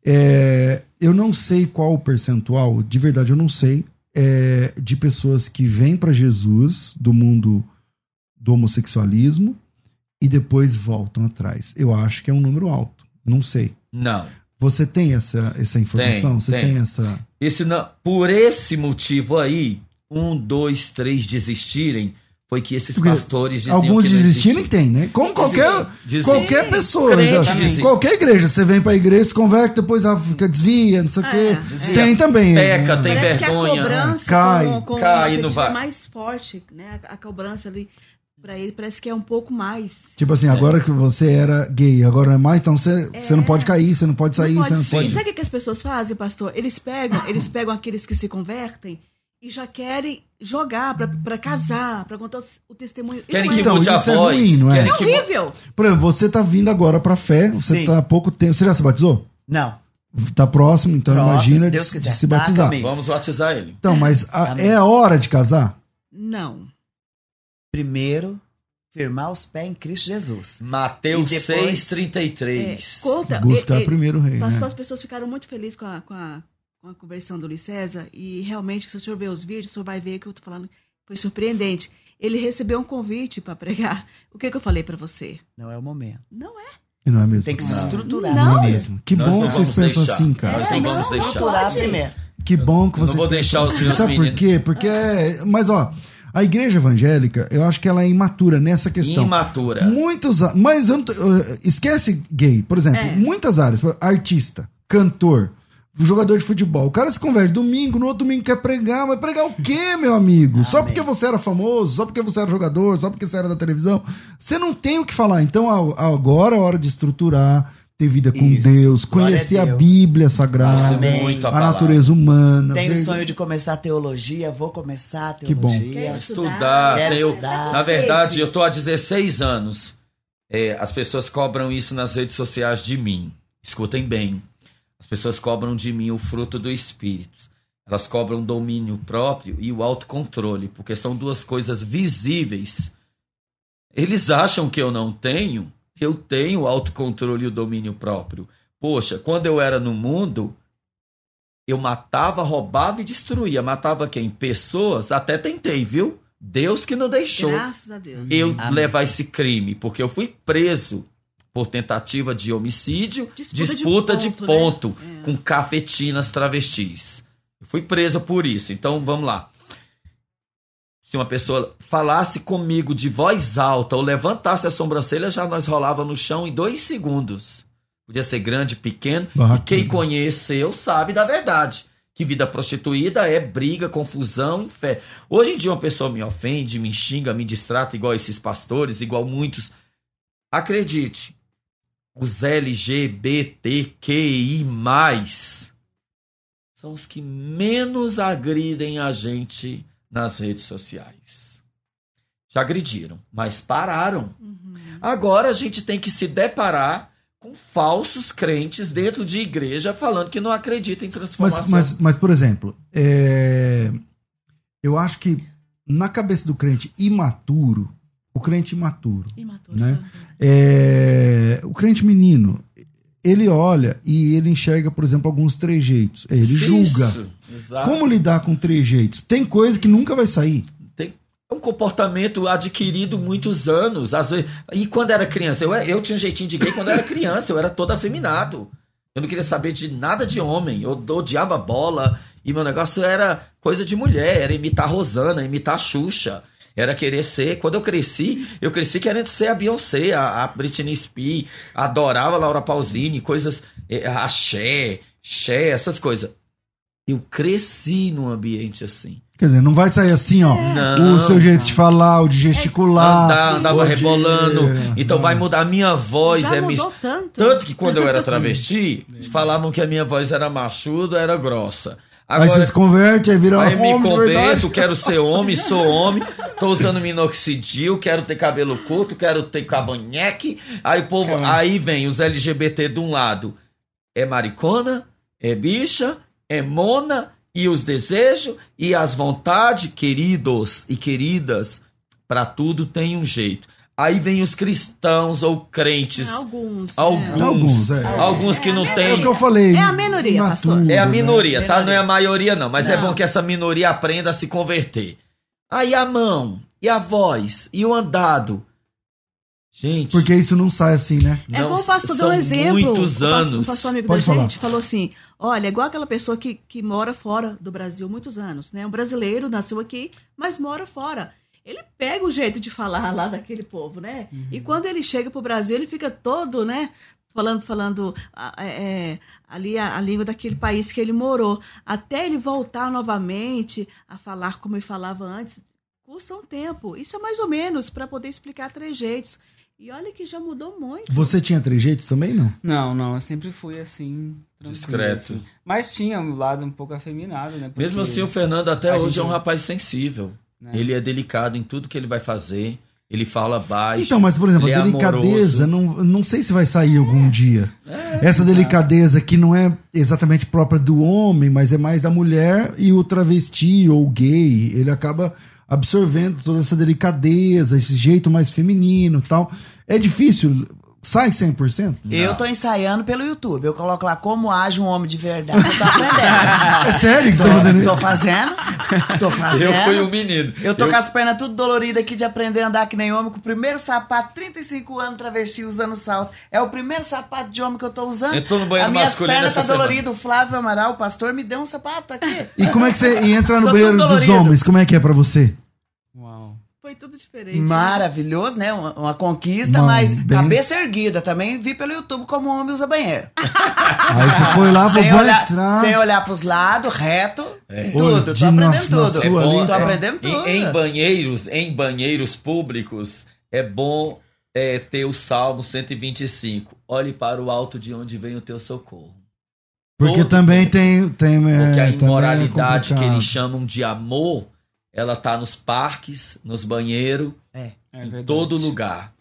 é, eu não sei qual o percentual, de verdade, eu não sei é, de pessoas que vêm para Jesus do mundo do homossexualismo e depois voltam atrás. Eu acho que é um número alto. Não sei. Não. Você tem essa, essa informação? Tem, Você tem. tem essa. Esse não, por esse motivo aí, um, dois, três desistirem, foi que esses Porque pastores diziam Alguns que não desistirem existia. tem, né? Como qualquer, Dizem. qualquer Sim. pessoa. Crente já- qualquer igreja. Você vem pra igreja, se converte, depois ah, fica desvia, não sei o É, quê. desvia. Tem também. Peca, né? tem Parece vergonha, que a cobrança cai, com, com cai, não vai. é mais forte, né? A, a cobrança ali pra ele parece que é um pouco mais. Tipo assim, agora que você era gay, agora não é mais, então você, você não pode cair, você não pode sair, não você não pode, pode. E sabe o que que as pessoas fazem, pastor? Eles pegam, eles pegam aqueles que se convertem e já querem jogar pra, pra casar, pra contar o, testemunho. Querem não que é. Então, mude a isso é voz. ruim, não é? querem É horrível. Por exemplo, você tá vindo agora pra fé, você Sim. tá há pouco tempo. Você já se batizou? Não. Tá próximo, então Próximo, imagina se de, de se Tá, batizar. também. Vamos batizar ele. Então, mas a- é a hora de casar? Não. Primeiro, firmar os pés em Cristo Jesus. Mateus E depois- 6,33. É, conta. Buscar e- e- primeiro o rei, Pastor, né? as pessoas ficaram muito felizes com a, com a, com a conversão do Luiz César e realmente, se o senhor ver os vídeos, o senhor vai ver que eu tô falando foi surpreendente. Ele recebeu um convite para pregar. O que, que eu falei para você? Não é o momento. Não é. E não é mesmo? Tem que se Não. estruturar. Não. Não é mesmo. Que Nós bom não que vocês pensam deixar. assim, cara. Nós É, não não, vamos não deixar. Estruturar pode. primeiro. Que bom que Eu não vocês vou pensam deixar os assim. meus Sabe por quê? Porque é... Mas, ó, a igreja evangélica, eu acho que ela é imatura nessa questão. Imatura. Muitos... Mas eu não esquece gay. Por exemplo, É. muitas áreas. Artista, cantor, jogador de futebol. O cara se converte domingo, no outro domingo quer pregar. Mas pregar o quê, meu amigo? Só porque você era famoso, só porque você era jogador, só porque você era da televisão. Você não tem o que falar. Então, a- agora é hora de estruturar, ter vida com Isso. Deus, conhecer a a, Deus. Bíblia Sagrada, muito a a natureza humana. Tenho o ver- sonho de começar teologia, vou começar a Que bom. teologia. Quer Estudar. Quero tenho- estudar. Na verdade, eu tô há 16 anos. É, as pessoas cobram isso nas redes sociais de mim. Escutem bem. As pessoas cobram de mim o fruto do Espírito. Elas cobram domínio próprio e o autocontrole, porque são duas coisas visíveis. Eles acham que eu não tenho. Eu tenho o autocontrole e o domínio próprio. Poxa, quando eu era no mundo, eu matava, roubava e destruía. Matava quem? Pessoas? Até tentei, viu? Deus que não deixou Graças a Deus. eu Amém. levar esse crime, porque eu fui preso por tentativa de homicídio, Disputa de disputa de ponto, ponto, né? É. com cafetinas travestis. Eu fui preso por isso. Então vamos lá. Se uma pessoa falasse comigo de voz alta ou levantasse a sobrancelha, já nós rolava no chão em dois segundos. Podia ser grande, pequeno. E quem conheceu sabe da verdade. Que vida prostituída é briga, confusão, fé. Hoje em dia uma pessoa me ofende, me xinga, me distrata igual esses pastores, igual muitos. Acredite, os LGBTQI+, são os que menos agridem a gente nas redes sociais. Já agrediram, mas pararam. Uhum. Agora a gente tem que se deparar com falsos crentes dentro de igreja falando que não acreditam em transformação. Mas, mas, mas, por exemplo, é, eu acho que na cabeça do crente imaturo, o crente imaturo, Imaturo, Né? sabe? é, o crente menino, ele olha e ele enxerga, por exemplo, alguns trejeitos. Ele Isso, julga. exato. Como lidar com trejeitos? Tem coisa que nunca vai sair. Tem é um comportamento adquirido muitos anos. Às vezes, e quando era criança, eu, eu tinha um jeitinho de gay quando eu era criança, eu era todo afeminado. Eu não queria saber de nada de homem. Eu odiava bola. E meu negócio era coisa de mulher, era imitar Rosana, imitar Xuxa. Era querer ser. Quando eu cresci, eu cresci querendo ser a Beyoncé, a, a Britney Spears, adorava a Laura Pausini, coisas. eh, Axé, Xé, essas coisas. Eu cresci num ambiente assim. Quer dizer, não vai sair assim, ó. Não. o seu jeito de falar, o de gesticular. Andar, andava de- rebolando. Então vai Não. mudar. A minha voz Já é mis- mudou tanto. Tanto que quando eu era travesti, falavam que a minha voz era machuda, era grossa. Aí Agora, você se converte, aí vira aí me homem de verdade. converto, quero ser homem, sou homem, tô usando minoxidil, quero ter cabelo curto, quero ter cavanhaque. Aí o povo, Cavanhaque. aí vem os LGBT de um lado. É maricona, é bicha, é mona, e os desejos e as vontades, queridos e queridas, para tudo tem um jeito. Aí vem os cristãos ou crentes, É, alguns. Alguns. né? Alguns, é. alguns que não É o têm que eu falei. É a minoria. imaturo, pastor. É a né? minoria, tá? Minoria. Não é a maioria, não. Mas é Não. bom que essa minoria aprenda a se converter. Aí a mão, e a voz, e o andado. Gente, Porque isso não sai assim, né? É igual o pastor deu são um exemplo. muitos o pastor- anos. O pastor amigo Pode da falar. gente falou assim: olha, é igual aquela pessoa que, que mora fora do Brasil há muitos anos, né? Um brasileiro nasceu aqui, mas mora fora. Ele pega o jeito de falar lá daquele povo, né? E quando ele chega pro Brasil, ele fica todo, né? Falando, falando é, é, ali a, a língua daquele país que ele morou. Até ele voltar novamente a falar como ele falava antes, custa um tempo. Isso é mais ou menos para poder explicar trejeitos. E olha que já mudou muito. Você tinha trejeitos também, não? Não, não, eu sempre fui assim. tranquilo, Discreto. assim. Mas tinha um lado um pouco afeminado, né? mesmo assim, o Fernando até hoje gente- é um rapaz sensível. Né, Ele é delicado em tudo que ele vai fazer. Ele fala baixo. Então, mas, por exemplo, a é delicadeza, amoroso. não, não sei se vai sair algum dia. É, Essa delicadeza que não é exatamente própria do homem, mas é mais da mulher e o travesti ou gay, ele acaba absorvendo toda essa delicadeza, esse jeito mais feminino e tal. É difícil. Sai 100%? Eu tô ensaiando pelo YouTube. Eu coloco lá como age um homem de verdade. Eu tô aprendendo. É sério que você tá fazendo tô isso? fazendo. Tô fazendo. Eu fui o menino. Eu tô com as pernas tudo doloridas aqui de aprender a andar que nem homem, com o primeiro sapato, 35 anos, travesti, usando salto. É o primeiro sapato de homem que eu tô usando. Entrou no banheiro As minhas masculino pernas tá doloridas. O Flávio Amaral, o pastor, me deu um sapato aqui. E como é que você e entrar no Tô banheiro dos homens? Como é que é pra você? Uau. Foi tudo diferente. né? Maravilhoso, né? Uma, uma conquista, Mano, mas bem- cabeça erguida. Também vi pelo YouTube como o homem usa banheiro. Aí você foi lá, sem, vou olhar, entrar. sem olhar pros lados, reto. É. Tudo. Olha, Tô de aprendendo na- na tudo. É sua bom, ali, Tô tá? aprendendo Em, tudo. em banheiros, em banheiros públicos, é bom é, ter o Salmo 125. Olhe para o alto de onde vem o teu socorro. Porque Todo também tem. tem Porque é, a também é imoralidade que complicado. eles chamam de amor, ela tá nos parques, nos banheiros, É. É em todo lugar.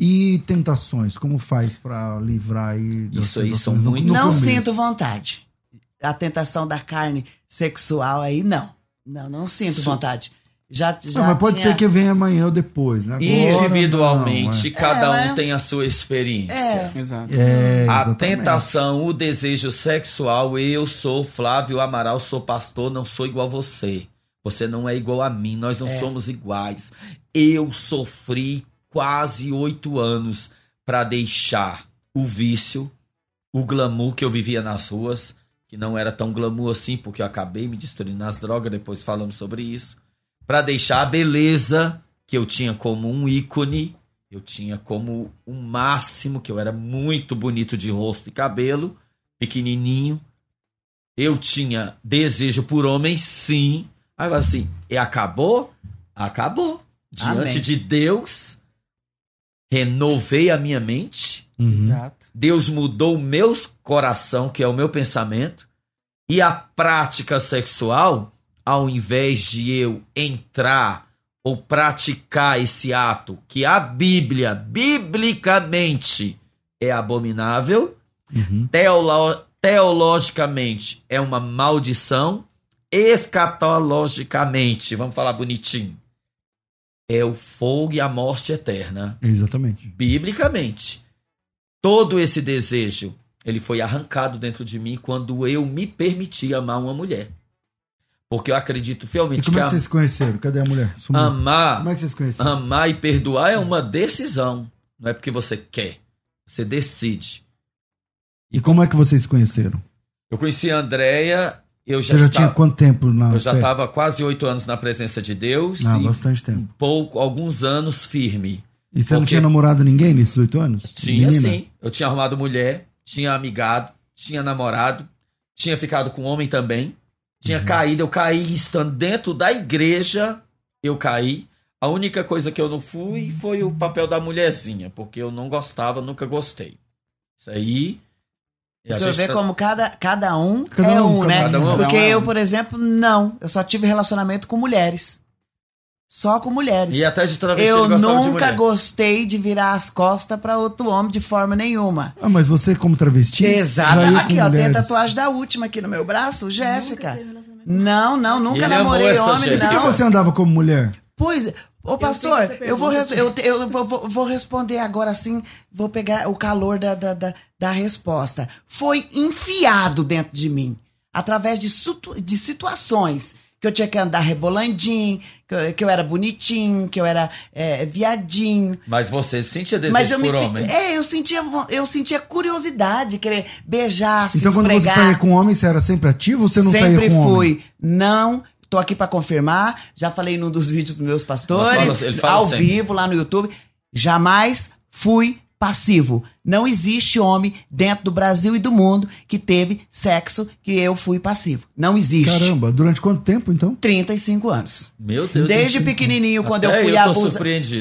E tentações, como faz pra livrar aí Isso aí são muito- Não começo? sinto vontade. A tentação da carne sexual aí, não. Não, não sinto Isso- vontade. Já, já Não, mas pode tinha- ser que venha amanhã ou depois, né? Agora, Individualmente, não, cada É, um tem a sua experiência. É. Exato. é. É, A tentação, o desejo sexual, eu sou Flávio Amaral, sou pastor, não sou igual a você. Você não é igual a mim, nós não É. somos iguais. Eu sofri quase oito anos para deixar o vício, o glamour que eu vivia nas ruas, que não era tão glamour assim, porque eu acabei me destruindo nas drogas, depois falamos sobre isso. Para deixar a beleza que eu tinha como um ícone, eu tinha como o máximo, que eu era muito bonito de rosto e cabelo, pequenininho. Eu tinha desejo por homem, sim. Aí eu falo assim, e acabou? Acabou. Diante Amém. de Deus, renovei a minha mente. Uhum. Exato. Deus mudou o meu coração, que é o meu pensamento, e a prática sexual, ao invés de eu entrar ou praticar esse ato que a Bíblia, biblicamente, é abominável, Uhum. teolo- teologicamente é uma maldição, escatologicamente, vamos falar bonitinho, é o fogo e a morte eterna Exatamente. biblicamente, todo esse desejo, ele foi arrancado dentro de mim quando eu me permiti amar uma mulher. Porque eu acredito E fielmente como que é que vocês se conheceram? Cadê a mulher? Sumiu. amar, Como é que vocês conheceram? amar e perdoar é uma decisão. Não é porque você quer. Você decide. E como é que vocês se conheceram? Eu conheci a Andrea, eu já, Você já estava, tinha quanto tempo na eu já estava quase oito anos na presença de Deus Ah, bastante tempo. pouco, alguns anos firme. E você não tinha namorado ninguém nesses oito anos? Tinha Menina? sim. Eu tinha arrumado mulher, tinha amigado, tinha namorado, tinha ficado com homem também. Tinha Uhum. caído, eu caí estando dentro da igreja, eu caí. A única coisa que eu não fui foi o papel da mulherzinha, porque eu não gostava, nunca gostei. Isso aí. E a O senhor gente vê tá- como cada, cada um Cada é um, um, né? cada um. Porque Cada um é eu, por exemplo, não. Eu só tive relacionamento com mulheres. Só com mulheres. E até de travesti Eu de nunca mulher. gostei de virar as costas pra outro homem de forma nenhuma. Ah, mas você como travesti? Exato. Aqui, ó, tem a tatuagem da última aqui no meu braço, Jéssica. Não, não, nunca namorei homem, Jéssica. Por que não. você andava como mulher? Pois, Ô, pastor, essa eu, vou, eu, eu vou, vou- responder agora assim, vou pegar o calor da, da, da, da resposta. Foi enfiado dentro de mim, através de, situ- de situações que eu tinha que andar rebolandinho, que eu, que eu era bonitinho, que eu era é, viadinho. Mas você sentia desejo Mas eu me por sen- homem? É, eu sentia, eu sentia curiosidade, querer beijar, se Então, quando você esfregar. saía com homem, você era sempre ativo ou você não Sempre saía com homem? fui. Não. Tô aqui pra confirmar. Já falei num dos vídeos pros meus pastores, fala- fala ao sempre. vivo lá no YouTube. Jamais fui passivo. Não existe homem dentro do Brasil e do mundo que teve sexo que eu fui passivo. Não existe. Caramba, durante quanto tempo, então? 35 anos. Meu Deus Desde do céu. pequenininho, quando Até eu fui abusado.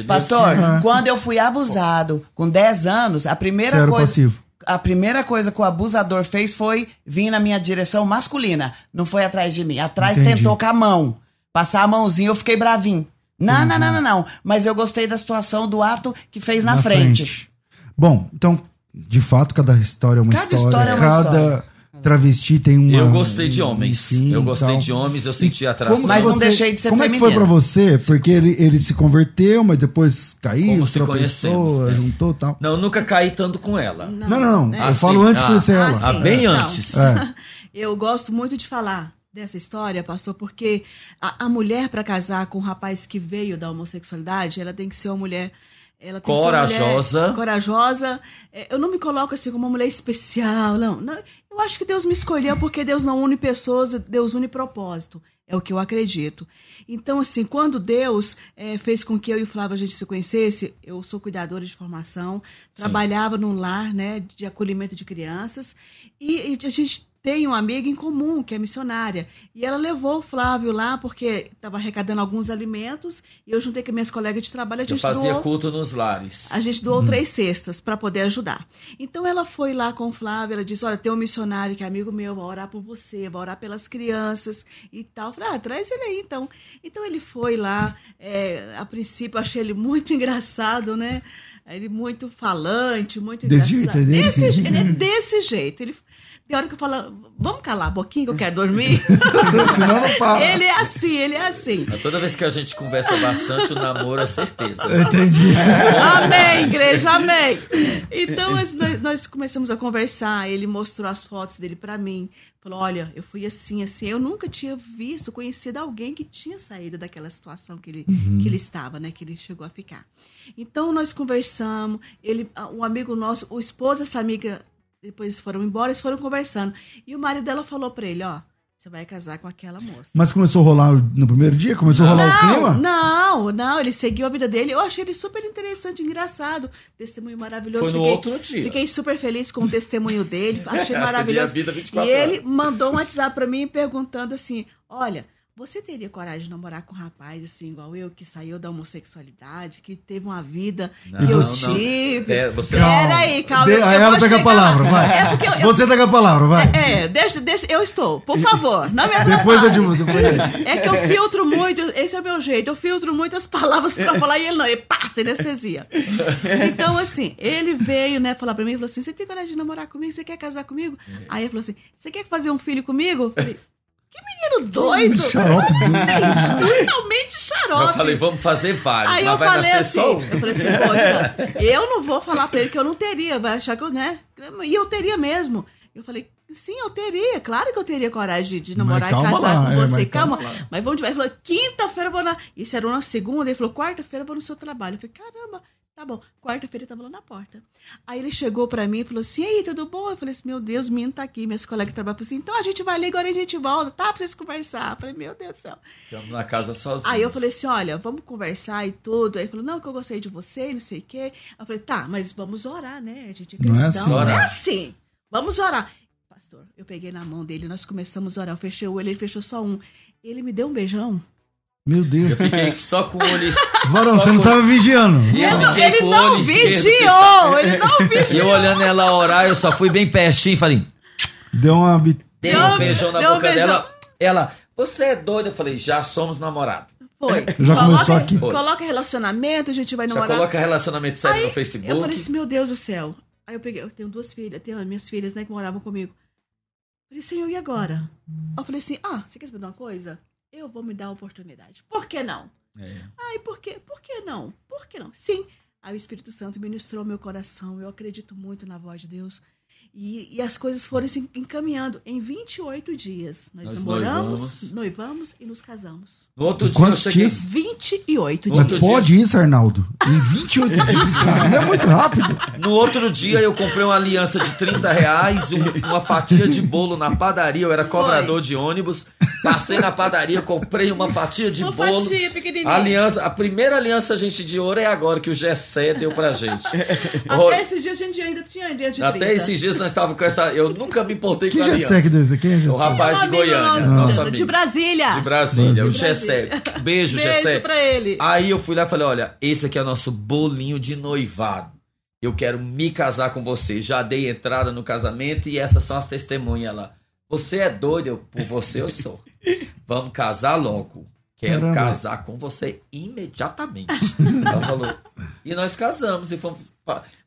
Pastor, quando eu fui abusado com 10 anos, a Você primeira era coisa. passivo. A primeira coisa que o abusador fez foi vir na minha direção masculina. Não foi atrás de mim. Atrás Entendi. tentou com a mão. Passar a mãozinha, eu fiquei bravinho. Não, não, não, não, não. Mas eu gostei da situação do ato que fez na, frente. Bom, então, de fato, cada história é uma Cada história. história é uma cada história. Travesti tem uma. Eu gostei de homens. enfim, eu gostei tal. de homens, eu senti atração. como Mas não você- deixei de ser Como é que foi pra você? Porque ele, ele se converteu, mas depois caiu, Como se tropeçou, conhecemos, né? juntou tal. Não, nunca caí tanto com ela. Não, não, não. É. eu Ah, falo sim. antes de Ah, conhecer ah, ela. Ah, sim. bem Não. antes. É. Eu gosto muito de falar dessa história, pastor, porque a, a mulher para casar com um rapaz que veio da homossexualidade, ela tem que ser uma mulher ela tem que ser uma mulher Corajosa. corajosa. É, Eu não me coloco assim como uma mulher especial, não. não. Eu acho que Deus me escolheu porque Deus não une pessoas, Deus une propósito. É o que eu acredito. Então, assim, quando Deus eh, fez com que eu e o Flávio a gente se conhecesse, eu sou cuidadora de formação, trabalhava num lar né, de acolhimento de crianças, e, e a gente tem uma amiga em comum, que é missionária. E ela levou o Flávio lá porque estava arrecadando alguns alimentos, e eu juntei com minhas colegas de trabalho, a Eu gente fazia doou culto nos lares. a gente doou três cestas para poder ajudar. Então ela foi lá com o Flávio, ela disse: Olha, tem um missionário que é amigo meu, vai orar por você, vai orar pelas crianças e tal. Eu falei: Ah, traz ele aí então. Então ele foi lá. é, a princípio eu achei ele muito engraçado, né? Ele muito falante, muito Desse engraçado. jeito, é dele? Desse, ele é desse jeito. Ele, tem hora que eu falo, vamos calar a boquinha que eu quero dormir. Senão não para. ele é assim, ele é assim. Mas Toda vez que a gente conversa bastante, o namoro é certeza. Entendi. Amém, igreja, amém. Então nós, nós- começamos a conversar. Ele mostrou as fotos dele pra mim. Falou: Olha, eu fui assim, assim. Eu nunca tinha visto, conhecido alguém que tinha saído daquela situação que ele, que ele estava, né? Que ele chegou a ficar. Então nós conversamos. Ele, um amigo nosso, o esposo dessa amiga, depois foram embora, eles foram conversando. E o marido dela falou pra ele: Ó, você vai casar com aquela moça. Mas começou a rolar no primeiro dia? Começou a rolar o clima? Não, não, ele seguiu a vida dele. Eu achei ele super interessante, engraçado. Testemunho maravilhoso. Foi no Fiquei- outro dia. Fiquei super feliz com o testemunho dele. Achei maravilhoso. vê a vida 24 E ele mandou um WhatsApp pra mim perguntando assim: Olha, você teria coragem de namorar com um rapaz assim, igual eu, que saiu da homossexualidade, que teve uma vida que eu Não, não. tive? Pera, você- Peraí, calma. De- eu- aí eu ela tá com a palavra, vai. É porque eu, eu- Você tá com a palavra, vai. é, deixa, deixa, eu estou. Por favor, não me atrapalhe. Depois eu digo. Depois eu... É que eu filtro muito, esse é o meu jeito, eu filtro muitas palavras pra falar e ele não, ele passa anestesia. Então, assim, ele veio, né, falar pra mim, falou assim, você tem coragem de namorar comigo? Você quer casar comigo? Aí ele falou assim, você quer fazer um filho comigo? Eu falei, que menino doido! Xarope. Sim, totalmente xarope. Eu falei, vamos fazer vários, Aí eu vai falei nascer assim, eu falei assim, poxa, eu não vou falar pra ele que eu não teria, vai achar que eu, né? E eu teria mesmo. Eu falei, sim, eu teria, claro que eu teria coragem de, de namorar e casar lá, com é, você, mas calma. calma Mas vamos de Ele falou, quinta-feira eu vou na. Isso era uma segunda, ele falou, quarta-feira eu vou no seu trabalho. Eu falei, caramba, tá bom. Quarta-feira ele tava lá na porta. Aí ele chegou pra mim e falou assim: e aí, tudo bom? Eu falei assim: meu Deus, o menino tá aqui. Minhas colegas trabalham assim: então a gente vai ali, agora a gente volta, tá? Pra vocês conversar. Eu falei: meu Deus do céu. Ficamos na casa sozinho. Aí eu falei assim: olha, vamos conversar e tudo. Aí ele falou: não, que eu gostei de você e não sei o quê. Eu falei: tá, mas vamos orar, né? A gente é Não é cristão. assim. Não é Orar. assim. Vamos orar. Pastor, eu peguei na mão dele, nós começamos a orar. Eu fechei o olho, ele fechou só um. Ele me deu um beijão. Meu Eu Deus. fiquei só com o olho Varão, você não com- tava vigiando. E eu Ele, fiquei ele não vigiou! Ele não E vigiou! eu olhando ela orar, eu só fui bem pertinho e falei, Deu uma. Deu- um beijão na boca beijão. dela. Ela, você é doido? Eu falei, já somos namorados. Foi. Já começou aqui. Foi. Coloca relacionamento, a gente vai Já namorar. coloca relacionamento sério Aí, no Facebook. Eu falei assim, meu Deus do céu. Aí eu peguei, eu tenho duas filhas, tenho as minhas filhas, né, que moravam comigo. Eu falei, Senhor, e agora? Eu falei assim, ah, você quer saber de uma coisa? Eu vou me dar a oportunidade. Por que não? É. Ai, por quê? Por que não? Por que não? Sim. Aí o Espírito Santo ministrou meu coração. Eu acredito muito na voz de Deus. E, e as coisas foram se encaminhando. Em 28 dias, nós, Nós namoramos, noivamos. noivamos e nos casamos. No outro dia Quantos cheguei. dias? 28 Outro dias. dia- Pode isso, Arnaldo? Em 28 dias, cara. Não é muito rápido. No outro dia eu comprei uma aliança de 30 reais, um- uma fatia de bolo na padaria. Eu era cobrador de ônibus. Passei na padaria, comprei uma fatia de Uma bolo. fatia pequenininha. A aliança, a primeira aliança, gente, de ouro é agora que o Gessé deu pra gente. Até esses dias a gente ainda tinha aliança de 30. Até esses dias nós estávamos com essa. Eu nunca me importei com a aliança. segue Deus? Quem é O Gessé? rapaz de Goiânia, lá, nosso de amigo. Brasília. De Brasília, o Brasília. Gessé. Beijo, Beijo Gessé. pra ele. Aí eu fui lá e falei: olha, esse aqui é nosso bolinho de noivado. Eu quero me casar com você. Já dei entrada no casamento e essas são as testemunhas lá. Você é doido? Eu, por você eu sou. Vamos casar logo. Quero Caramba. casar com você imediatamente. Ela falou. E nós casamos e fomos.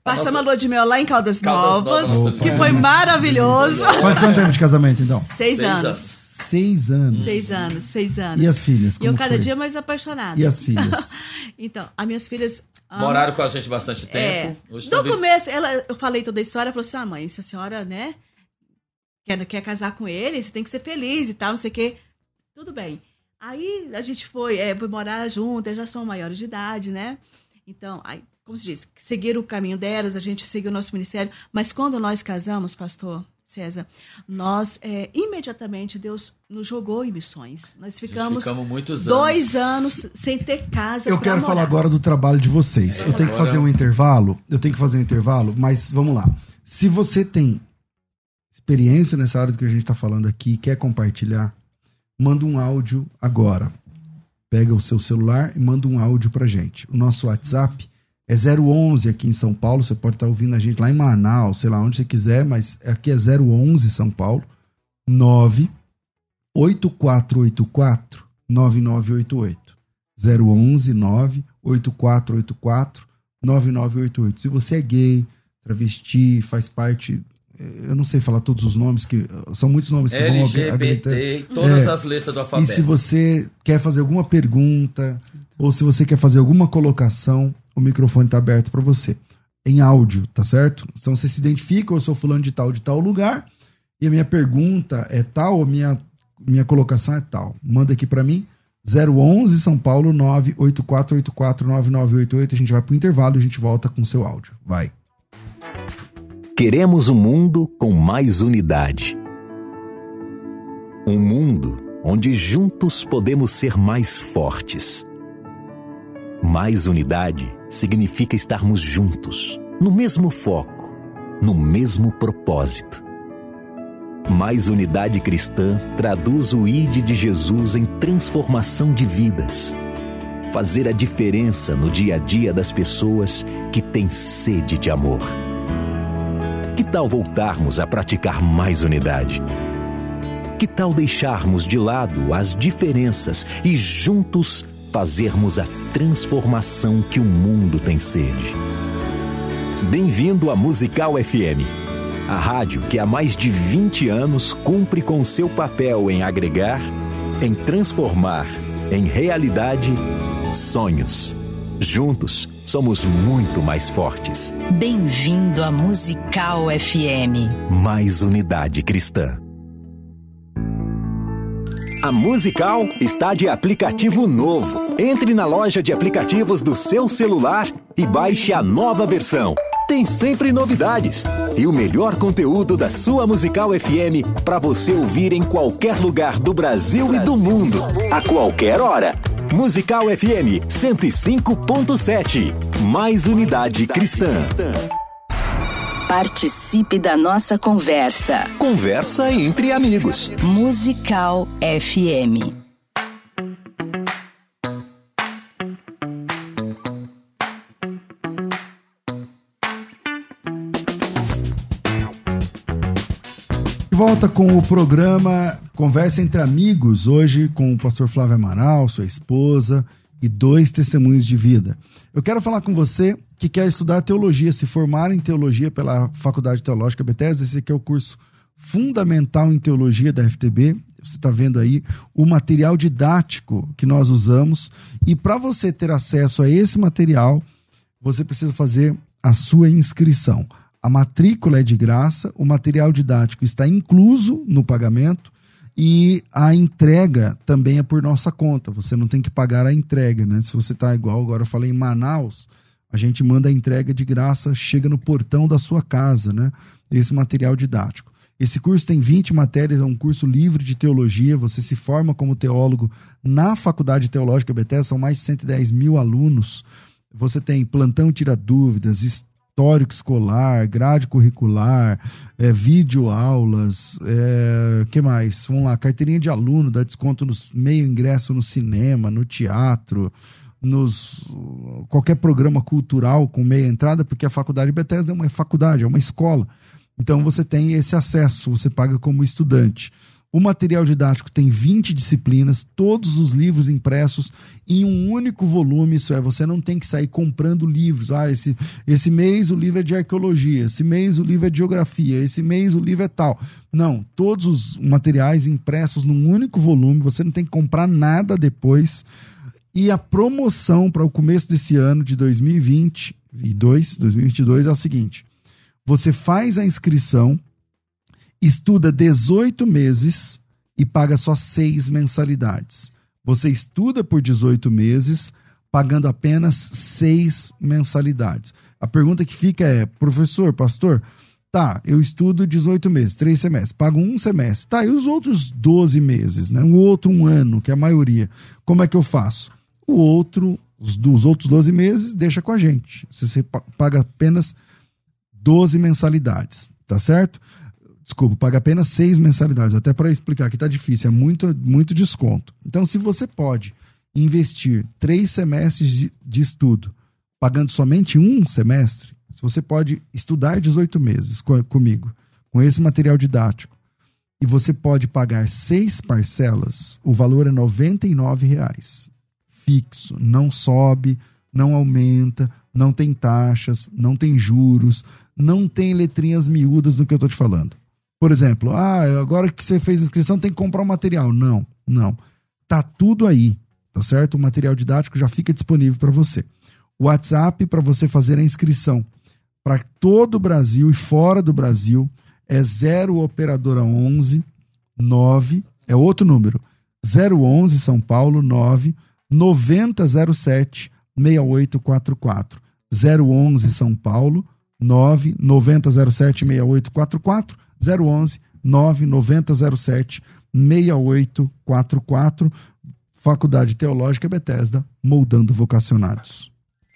Passamos nossa- a lua de mel lá em Caldas, Caldas Novas, Novas, que Opa. foi maravilhoso. Faz quanto tempo de casamento, então? Seis, Seis anos. anos. Seis anos. Seis anos, seis anos. E as filhas? E eu cada foi? dia mais apaixonada. E as filhas? Então, as minhas filhas. amam- Moraram com a gente bastante É. tempo. Hoje No começo, ela, eu falei toda a história, ela falou assim: ah, mãe, se a senhora, né, quer, quer casar com ele, você tem que ser feliz e tal, não sei o quê. Tudo bem. Aí a gente foi, é, foi morar junto, elas já são maiores de idade, né? Então, aí, como se diz, seguir o caminho delas, a gente seguiu o nosso ministério. Mas quando nós casamos, pastor César, nós, é, imediatamente, Deus nos jogou em missões. Nós ficamos ficamos muitos anos. dois anos sem ter casa Eu quero morar. falar agora do trabalho de vocês. É, eu tenho que agora- fazer um intervalo. Eu tenho que fazer um intervalo, mas vamos lá. Se você tem experiência nessa área do que a gente está falando aqui quer compartilhar, manda um áudio agora. Pega o seu celular e manda um áudio pra gente. O nosso WhatsApp é 011 aqui em São Paulo. Você pode estar ouvindo a gente lá em Manaus, sei lá onde você quiser, mas aqui é 011 São Paulo. 9 8484 9988. 011 9 8484 9988. Se você é gay, travesti, faz parte. Eu não sei falar todos os nomes, que são muitos nomes que vão agre- agregar. LGBT, todas É. as letras do E alfabeto. se você quer fazer alguma pergunta, ou se você quer fazer alguma colocação, o microfone está aberto para você. Em áudio, tá certo? Então você se identifica, eu sou fulano de tal, de tal lugar, e a minha pergunta é tal, ou minha, minha colocação é tal. Manda aqui para mim, 011 São Paulo 984849988. A gente vai pro intervalo e a gente volta com o seu áudio. Vai. Queremos um mundo com mais unidade. Um mundo onde juntos podemos ser mais fortes. Mais unidade significa estarmos juntos, no mesmo foco, no mesmo propósito. Mais unidade cristã traduz o ID de Jesus em transformação de vidas. Fazer a diferença no dia a dia das pessoas que têm sede de amor. Que tal voltarmos a praticar mais unidade? Que tal deixarmos de lado as diferenças e juntos fazermos a transformação que o mundo tem sede? Bem-vindo à Musical FM, a rádio que há mais de 20 anos cumpre com seu papel em agregar, em transformar em realidade sonhos. Juntos somos muito mais fortes. Bem-vindo à Musical FM. mais unidade cristã. A Musical está de aplicativo novo. Entre na loja de aplicativos do seu celular e baixe a nova versão. Tem sempre novidades e o melhor conteúdo da sua Musical FM para você ouvir em qualquer lugar do Brasil e do mundo, a qualquer hora. Musical FM 105.7. Mais unidade cristã. Participe da nossa conversa. Conversa entre amigos. Musical FM. Volta com o programa Conversa entre Amigos, hoje com o pastor Flávio Amaral, sua esposa e dois testemunhos de vida. Eu quero falar com você que quer estudar teologia, se formar em teologia pela Faculdade Teológica Bethesda, esse aqui é o curso fundamental em teologia da FTB. Você está vendo aí o material didático que nós usamos. E para você ter acesso a esse material, você precisa fazer a sua inscrição. A matrícula é de graça, o material didático está incluso no pagamento e a entrega também é por nossa conta. Você não tem que pagar a entrega, né? Se você está igual agora eu falei em Manaus, a gente manda a entrega de graça, chega no portão da sua casa, né? Esse material didático. Esse curso tem 20 matérias, é um curso livre de teologia. Você se forma como teólogo na Faculdade Teológica Bethesda, são mais de 110 mil alunos. Você tem plantão tira dúvidas, histórico escolar, grade curricular, é, vídeo aulas, é, que mais? Vamos lá, carteirinha de aluno, dá desconto no meio ingresso no cinema, no teatro, nos qualquer programa cultural com meia entrada, porque a faculdade Bethesda é uma faculdade, é uma escola. Então você tem esse acesso, você paga como estudante. O material didático tem 20 disciplinas, todos os livros impressos em um único volume. Isso é, você não tem que sair comprando livros. Ah, esse, esse mês o livro é de arqueologia, esse mês o livro é de geografia, esse mês o livro é tal. Não, todos os materiais impressos num único volume, você não tem que comprar nada depois. E a promoção para o começo desse ano de 2022, 2022 é a seguinte: você faz a inscrição, estuda 18 meses e paga só seis mensalidades. Você estuda por 18 meses, pagando apenas seis mensalidades. A pergunta que fica é, professor, pastor, tá, eu estudo 18 meses, três semestres, pago um semestre. Tá, e os outros 12 meses, né? O outro um ano, que é a maioria. Como é que eu faço? O outro, os, os outros 12 meses, deixa com a gente. Você paga apenas 12 mensalidades, tá certo? Desculpa, paga apenas seis mensalidades. Até para explicar que tá difícil, é muito, muito desconto. Então, se você pode investir três semestres de, de estudo, pagando somente um semestre, se você pode estudar 18 meses com, comigo, com esse material didático, e você pode pagar seis parcelas, o valor é R$ reais fixo, não sobe, não aumenta, não tem taxas, não tem juros, não tem letrinhas miúdas no que eu estou te falando. Por exemplo, ah, agora que você fez inscrição tem que comprar o um material. Não, não. Tá tudo aí, tá certo? O material didático já fica disponível para você. O WhatsApp para você fazer a inscrição para todo o Brasil e fora do Brasil é 0 operadora 11 9 é outro número. 011 São Paulo 9 9007 6844. 011 São Paulo 9 9007 6844 011 9 9007 6844 Faculdade Teológica Bethesda, moldando vocacionados.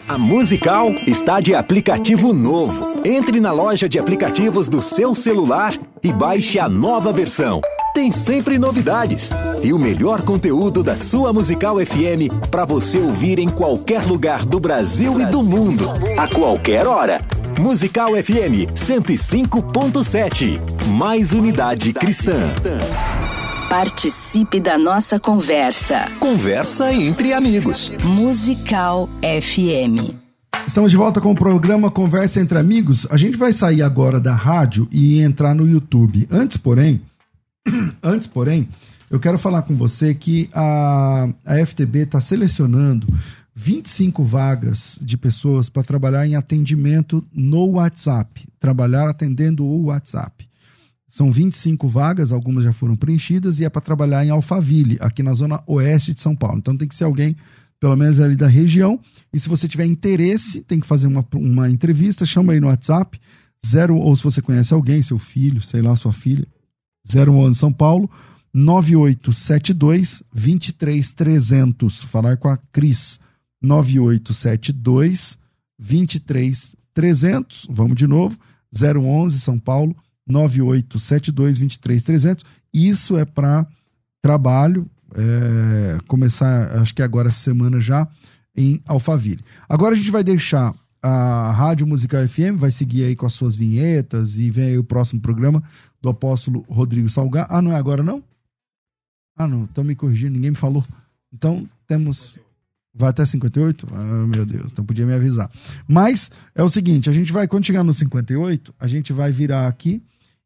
A Musical está de aplicativo novo. Entre na loja de aplicativos do seu celular e baixe a nova versão. Tem sempre novidades e o melhor conteúdo da sua Musical FM para você ouvir em qualquer lugar do Brasil e do mundo, a qualquer hora. Musical FM 105.7. Mais unidade cristã. Participe da nossa conversa. Conversa entre amigos. Musical FM. Estamos de volta com o programa Conversa entre Amigos. A gente vai sair agora da rádio e entrar no YouTube. Antes, porém, antes, porém, eu quero falar com você que a, a FTB está selecionando 25 vagas de pessoas para trabalhar em atendimento no WhatsApp, trabalhar atendendo o WhatsApp. São 25 vagas, algumas já foram preenchidas e é para trabalhar em Alphaville, aqui na zona oeste de São Paulo. Então tem que ser alguém, pelo menos ali da região. E se você tiver interesse, tem que fazer uma, uma entrevista, chama aí no WhatsApp, zero, ou se você conhece alguém, seu filho, sei lá, sua filha, 01 São Paulo, 9872 23300. Falar com a Cris. 9872 23300. Vamos de novo. 011 São Paulo 9872 23300. Isso é para trabalho, é, começar, acho que agora essa semana já, em Alphaville. Agora a gente vai deixar a Rádio Musical FM, vai seguir aí com as suas vinhetas e vem aí o próximo programa do apóstolo Rodrigo Salgar. Ah, não é agora não? Ah, não, estão me corrigindo, ninguém me falou. Então temos. Vai até 58? Ah, meu Deus, então podia me avisar. Mas é o seguinte: a gente vai, quando chegar no 58, a gente vai virar aqui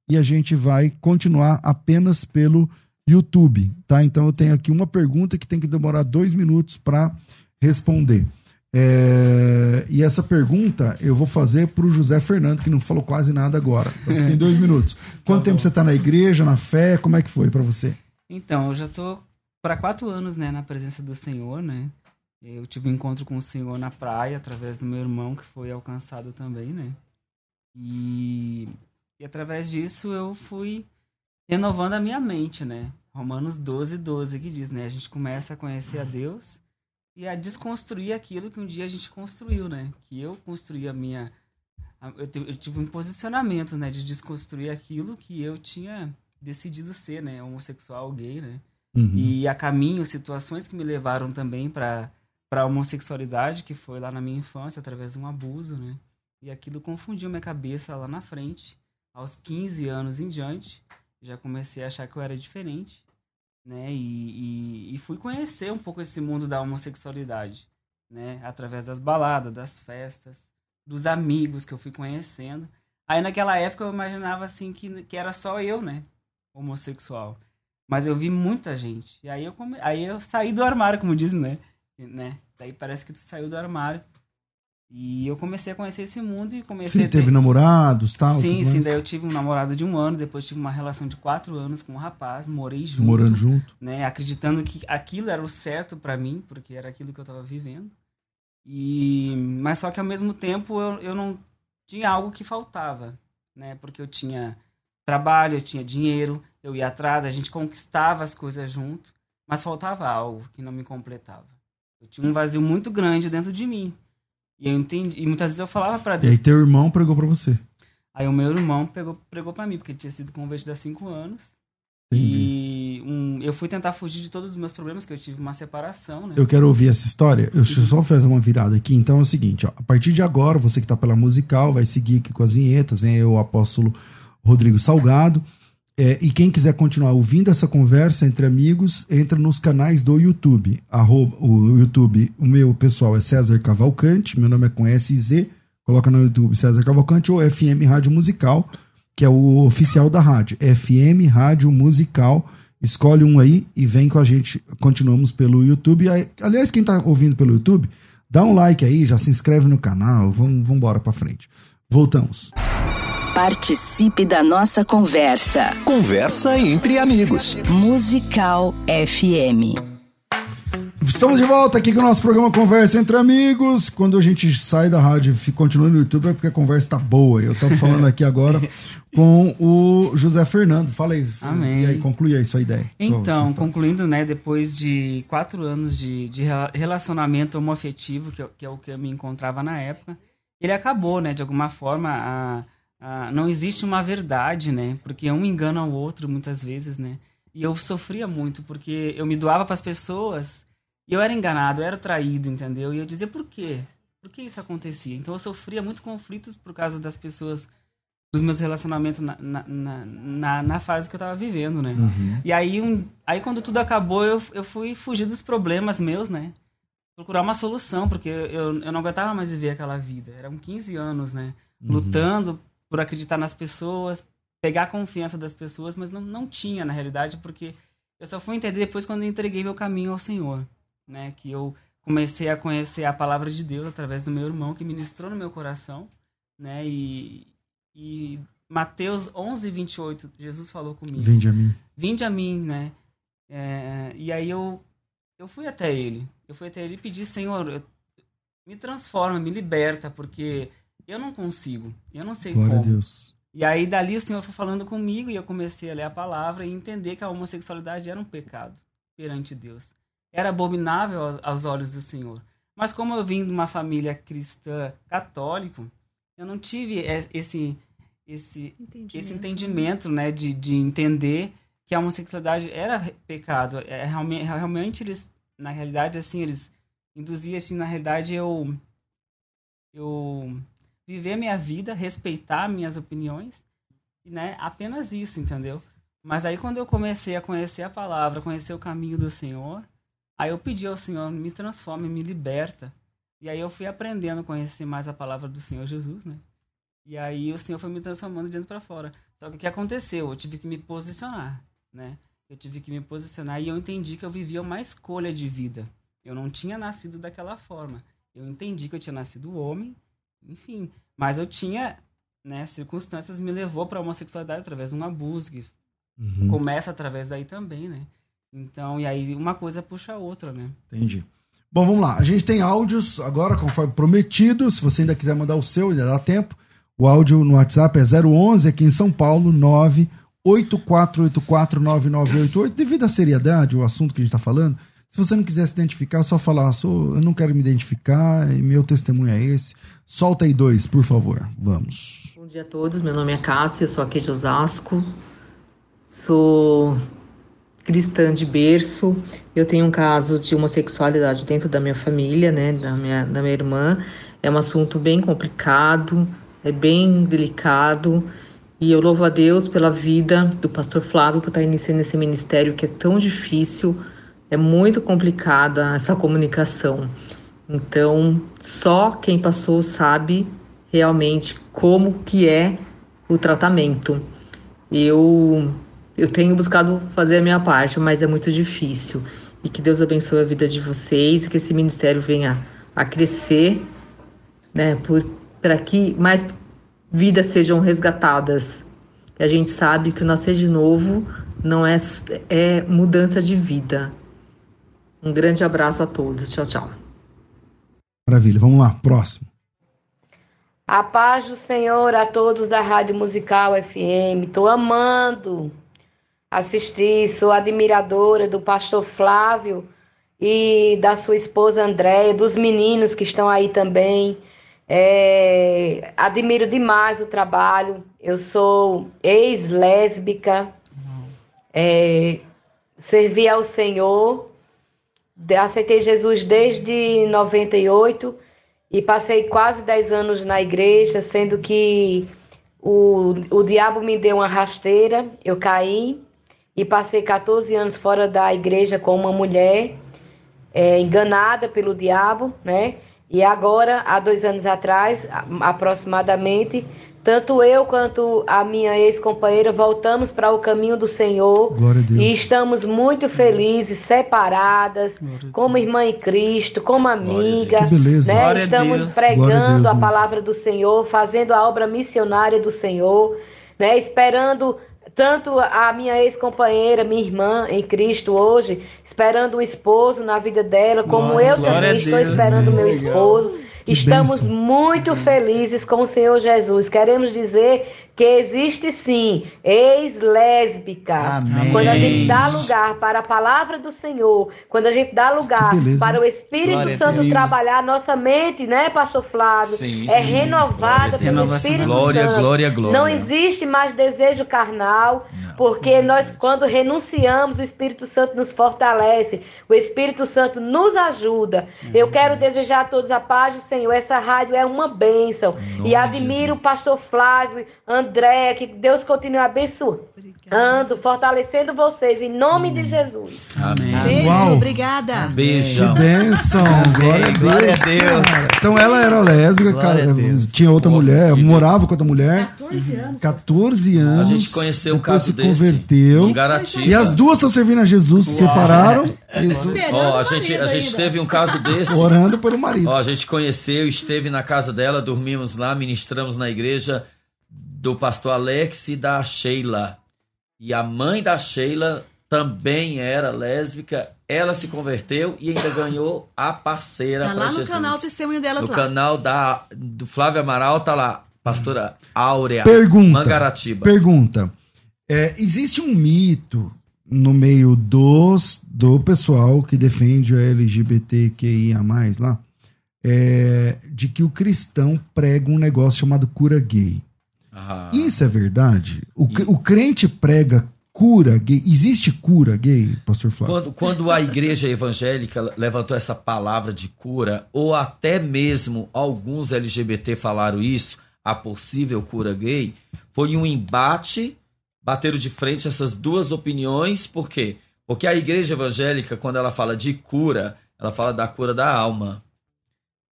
e a gente vai continuar apenas pelo YouTube, tá? Então eu tenho aqui uma pergunta que tem que demorar dois minutos para responder. É, e essa pergunta eu vou fazer para o José Fernando, que não falou quase nada agora. Então você tem dois minutos. Quanto tá tempo você está na igreja, na fé? Como é que foi para você? Então, eu já tô para quatro anos, né, na presença do Senhor, né? Eu tive um encontro com o Senhor na praia, através do meu irmão, que foi alcançado também, né? E, e através disso eu fui renovando a minha mente, né? Romanos 12, 12, que diz, né? A gente começa a conhecer a Deus e a desconstruir aquilo que um dia a gente construiu, né? Que eu construí a minha... Eu tive um posicionamento, né? De desconstruir aquilo que eu tinha decidido ser, né? Homossexual, gay, né? Uhum. E a caminho, situações que me levaram também para para homossexualidade, que foi lá na minha infância, através de um abuso, né? E aquilo confundiu minha cabeça lá na frente. Aos 15 anos em diante, já comecei a achar que eu era diferente, né? E, e, e fui conhecer um pouco esse mundo da homossexualidade, né? Através das baladas, das festas, dos amigos que eu fui conhecendo. Aí naquela época eu imaginava assim que, que era só eu, né? Homossexual. Mas eu vi muita gente. E aí eu, come... aí eu saí do armário, como dizem, né? né? Daí parece que tu saiu do armário. E eu comecei a conhecer esse mundo e comecei Sim, teve namorados tal? Sim, sim. Daí eu tive um namorado de um ano, depois tive uma relação de quatro anos com um rapaz, morei junto. Morando junto. Né, acreditando que aquilo era o certo para mim, porque era aquilo que eu tava vivendo. E... Mas só que ao mesmo tempo eu, eu não tinha algo que faltava, né? Porque eu tinha trabalho, eu tinha dinheiro, eu ia atrás, a gente conquistava as coisas junto, mas faltava algo que não me completava. Eu tinha um vazio muito grande dentro de mim. E eu entendi, e muitas vezes eu falava para Deus. E aí teu irmão pregou para você. Aí o meu irmão pegou, pregou para mim, porque ele tinha sido convertido há cinco anos. Entendi. E um, eu fui tentar fugir de todos os meus problemas, que eu tive uma separação, né? Eu quero ouvir essa história. Eu só fazer uma virada aqui. Então é o seguinte, ó, a partir de agora, você que tá pela musical, vai seguir aqui com as vinhetas, vem aí o apóstolo Rodrigo Salgado. É, e quem quiser continuar ouvindo essa conversa entre amigos, entra nos canais do YouTube. Arroba, o YouTube, o meu pessoal é César Cavalcante, meu nome é com SZ, coloca no YouTube César Cavalcante ou FM Rádio Musical, que é o oficial da rádio. FM Rádio Musical. Escolhe um aí e vem com a gente. Continuamos pelo YouTube. Aliás, quem está ouvindo pelo YouTube, dá um like aí, já se inscreve no canal. Vamos, vamos embora para frente. Voltamos. Participe da nossa conversa. Conversa entre amigos. Musical FM. Estamos de volta aqui com o nosso programa Conversa entre Amigos. Quando a gente sai da rádio e continua no YouTube é porque a conversa está boa. Eu estava falando aqui agora com o José Fernando. Fala aí. Amém. E aí, conclui aí sua ideia. Então, sua concluindo, né, depois de quatro anos de, de relacionamento homoafetivo, que, que é o que eu me encontrava na época, ele acabou, né, de alguma forma, a ah, não existe uma verdade, né? Porque um engana o outro muitas vezes, né? E eu sofria muito porque eu me doava para as pessoas e eu era enganado, eu era traído, entendeu? E eu dizia por quê? Por que isso acontecia? Então eu sofria muito conflitos por causa das pessoas, dos meus relacionamentos na, na, na, na fase que eu tava vivendo, né? Uhum. E aí, um, aí quando tudo acabou, eu, eu fui fugir dos problemas meus, né? Procurar uma solução, porque eu, eu não aguentava mais viver aquela vida. Eram 15 anos, né? Uhum. Lutando por acreditar nas pessoas, pegar a confiança das pessoas, mas não, não tinha na realidade, porque eu só fui entender depois quando eu entreguei meu caminho ao Senhor, né? Que eu comecei a conhecer a palavra de Deus através do meu irmão que ministrou no meu coração, né? E, e Mateus 11, 28, Jesus falou comigo. Vinde a mim. Vinde a mim, né? É, e aí eu, eu fui até ele. Eu fui até ele e pedi, Senhor, me transforma, me liberta, porque eu não consigo. Eu não sei Glória como. A Deus. E aí dali o Senhor foi falando comigo e eu comecei a ler a palavra e entender que a homossexualidade era um pecado perante Deus. Era abominável aos olhos do Senhor. Mas como eu vim de uma família cristã católica, eu não tive esse esse entendimento, esse entendimento né, de, de entender que a homossexualidade era pecado. É, realmente, realmente eles, na realidade, assim, eles induziam, assim, na realidade, eu eu viver minha vida, respeitar minhas opiniões, né? Apenas isso, entendeu? Mas aí quando eu comecei a conhecer a palavra, conhecer o caminho do Senhor, aí eu pedi ao Senhor, me transforme, me liberta. E aí eu fui aprendendo a conhecer mais a palavra do Senhor Jesus, né? E aí o Senhor foi me transformando de dentro para fora. Só que o que aconteceu? Eu tive que me posicionar, né? eu tive que me posicionar e eu entendi que eu vivia uma escolha de vida. Eu não tinha nascido daquela forma. Eu entendi que eu tinha nascido homem, enfim, mas eu tinha, né, circunstâncias me levou para a homossexualidade através de um abuso que Uhum. começa através daí também, né? Então, e aí uma coisa puxa a outra, né? Entendi. Bom, vamos lá. A gente tem áudios agora, conforme prometido. Se você ainda quiser mandar o seu, ainda dá tempo. O áudio no WhatsApp é 011, aqui em São Paulo, 984849988. Devido à seriedade, o assunto que a gente está falando, se você não quiser se identificar, é só falar, sou, eu não quero me identificar, e meu testemunho é esse. Solta aí dois, por favor. Vamos. Bom dia a todos, meu nome é Cássia, sou aqui de Osasco, sou cristã de berço, eu tenho um caso de homossexualidade dentro da minha família, né, da minha, da minha irmã, é um assunto bem complicado, é bem delicado, e eu louvo a Deus pela vida do pastor Flávio por estar iniciando esse ministério que é tão difícil, é muito complicada essa comunicação. Então, só quem passou sabe realmente como que é o tratamento. Eu eu tenho buscado fazer a minha parte, mas é muito difícil. E que Deus abençoe a vida de vocês e que esse ministério venha a crescer, né, para que mais vidas sejam resgatadas. E a gente sabe que o nascer de novo não é é mudança de vida. Um grande abraço a todos. Tchau, tchau. Maravilha, vamos lá, próximo. A paz do Senhor a todos da Rádio Musical FM. Tô amando assistir, sou admiradora do pastor Flávio e da sua esposa Andréia, dos meninos que estão aí também. É, admiro demais o trabalho. Eu sou ex-lésbica, é, servi ao Senhor, aceitei Jesus desde 98 e passei quase 10 anos na igreja, sendo que o, o diabo me deu uma rasteira, eu caí e passei 14 anos fora da igreja com uma mulher é, enganada pelo diabo, né? E agora, há dois anos atrás, aproximadamente, tanto eu quanto a minha ex-companheira voltamos para o caminho do Senhor Glória a Deus. e estamos muito felizes, separadas, como irmã em Cristo, como amiga, Que beleza. né? Glória a Estamos a pregando Deus a mesmo. palavra do Senhor, fazendo a obra missionária do Senhor, né? Esperando tanto a minha ex-companheira, minha irmã em Cristo hoje, esperando um esposo na vida dela, como Glória- eu glória também a estou esperando o meu Legal. esposo. Que Estamos bênção. muito felizes com o Senhor Jesus. Queremos dizer que existe sim ex-lésbica. Amém. Quando a gente dá lugar para a palavra do Senhor, quando a gente dá lugar para o Espírito Glória Santo trabalhar, nossa mente, né, Pastor Flávio, Sim, é sim. renovada Glória pelo. Espírito Glória, Santo. glória, glória. Não existe mais desejo carnal, porque nós, quando renunciamos, o Espírito Santo nos fortalece, o Espírito Santo nos ajuda. Eu quero desejar a todos a paz do Senhor. Essa rádio é uma bênção. E admiro o pastor Flávio, André, que Deus continue abençoando, fortalecendo vocês, em nome de Jesus. Amém. Beijo, Uau. obrigada. Que Beijão. bênção! Glória a Deus. glória a Deus. cara. Então ela era lésbica, cara, tinha outra Pô, mulher, que morava com outra mulher, 14 anos. 14 anos. A gente conheceu depois caso desse converteu. em Garatiba. E as duas estão servindo a Jesus, se separaram. Jesus, Ó, a gente, a gente teve um caso desse. orando pelo marido. Ó, a gente conheceu, esteve na casa dela, dormimos lá, ministramos na igreja do pastor Alex e da Sheila. E a mãe da Sheila também era lésbica. Ela se converteu e ainda ganhou a parceira Tá para lá no Jesus. canal o testemunho delas no lá. canal da, do Flávio Amaral tá lá, pastora Áurea Pergunta. Mangaratiba. Pergunta. É, existe um mito no meio dos do pessoal que defende o LGBTQIA+, lá, é, de que o cristão prega um negócio chamado cura gay. Ah. Isso é verdade? O, E- o crente prega cura gay? Existe cura gay, pastor Flávio? Quando, quando a igreja evangélica levantou essa palavra de cura, ou até mesmo alguns LGBT falaram isso, a possível cura gay, foi um embate, bateram de frente essas duas opiniões, por quê? Porque a igreja evangélica, quando ela fala de cura, ela fala da cura da alma.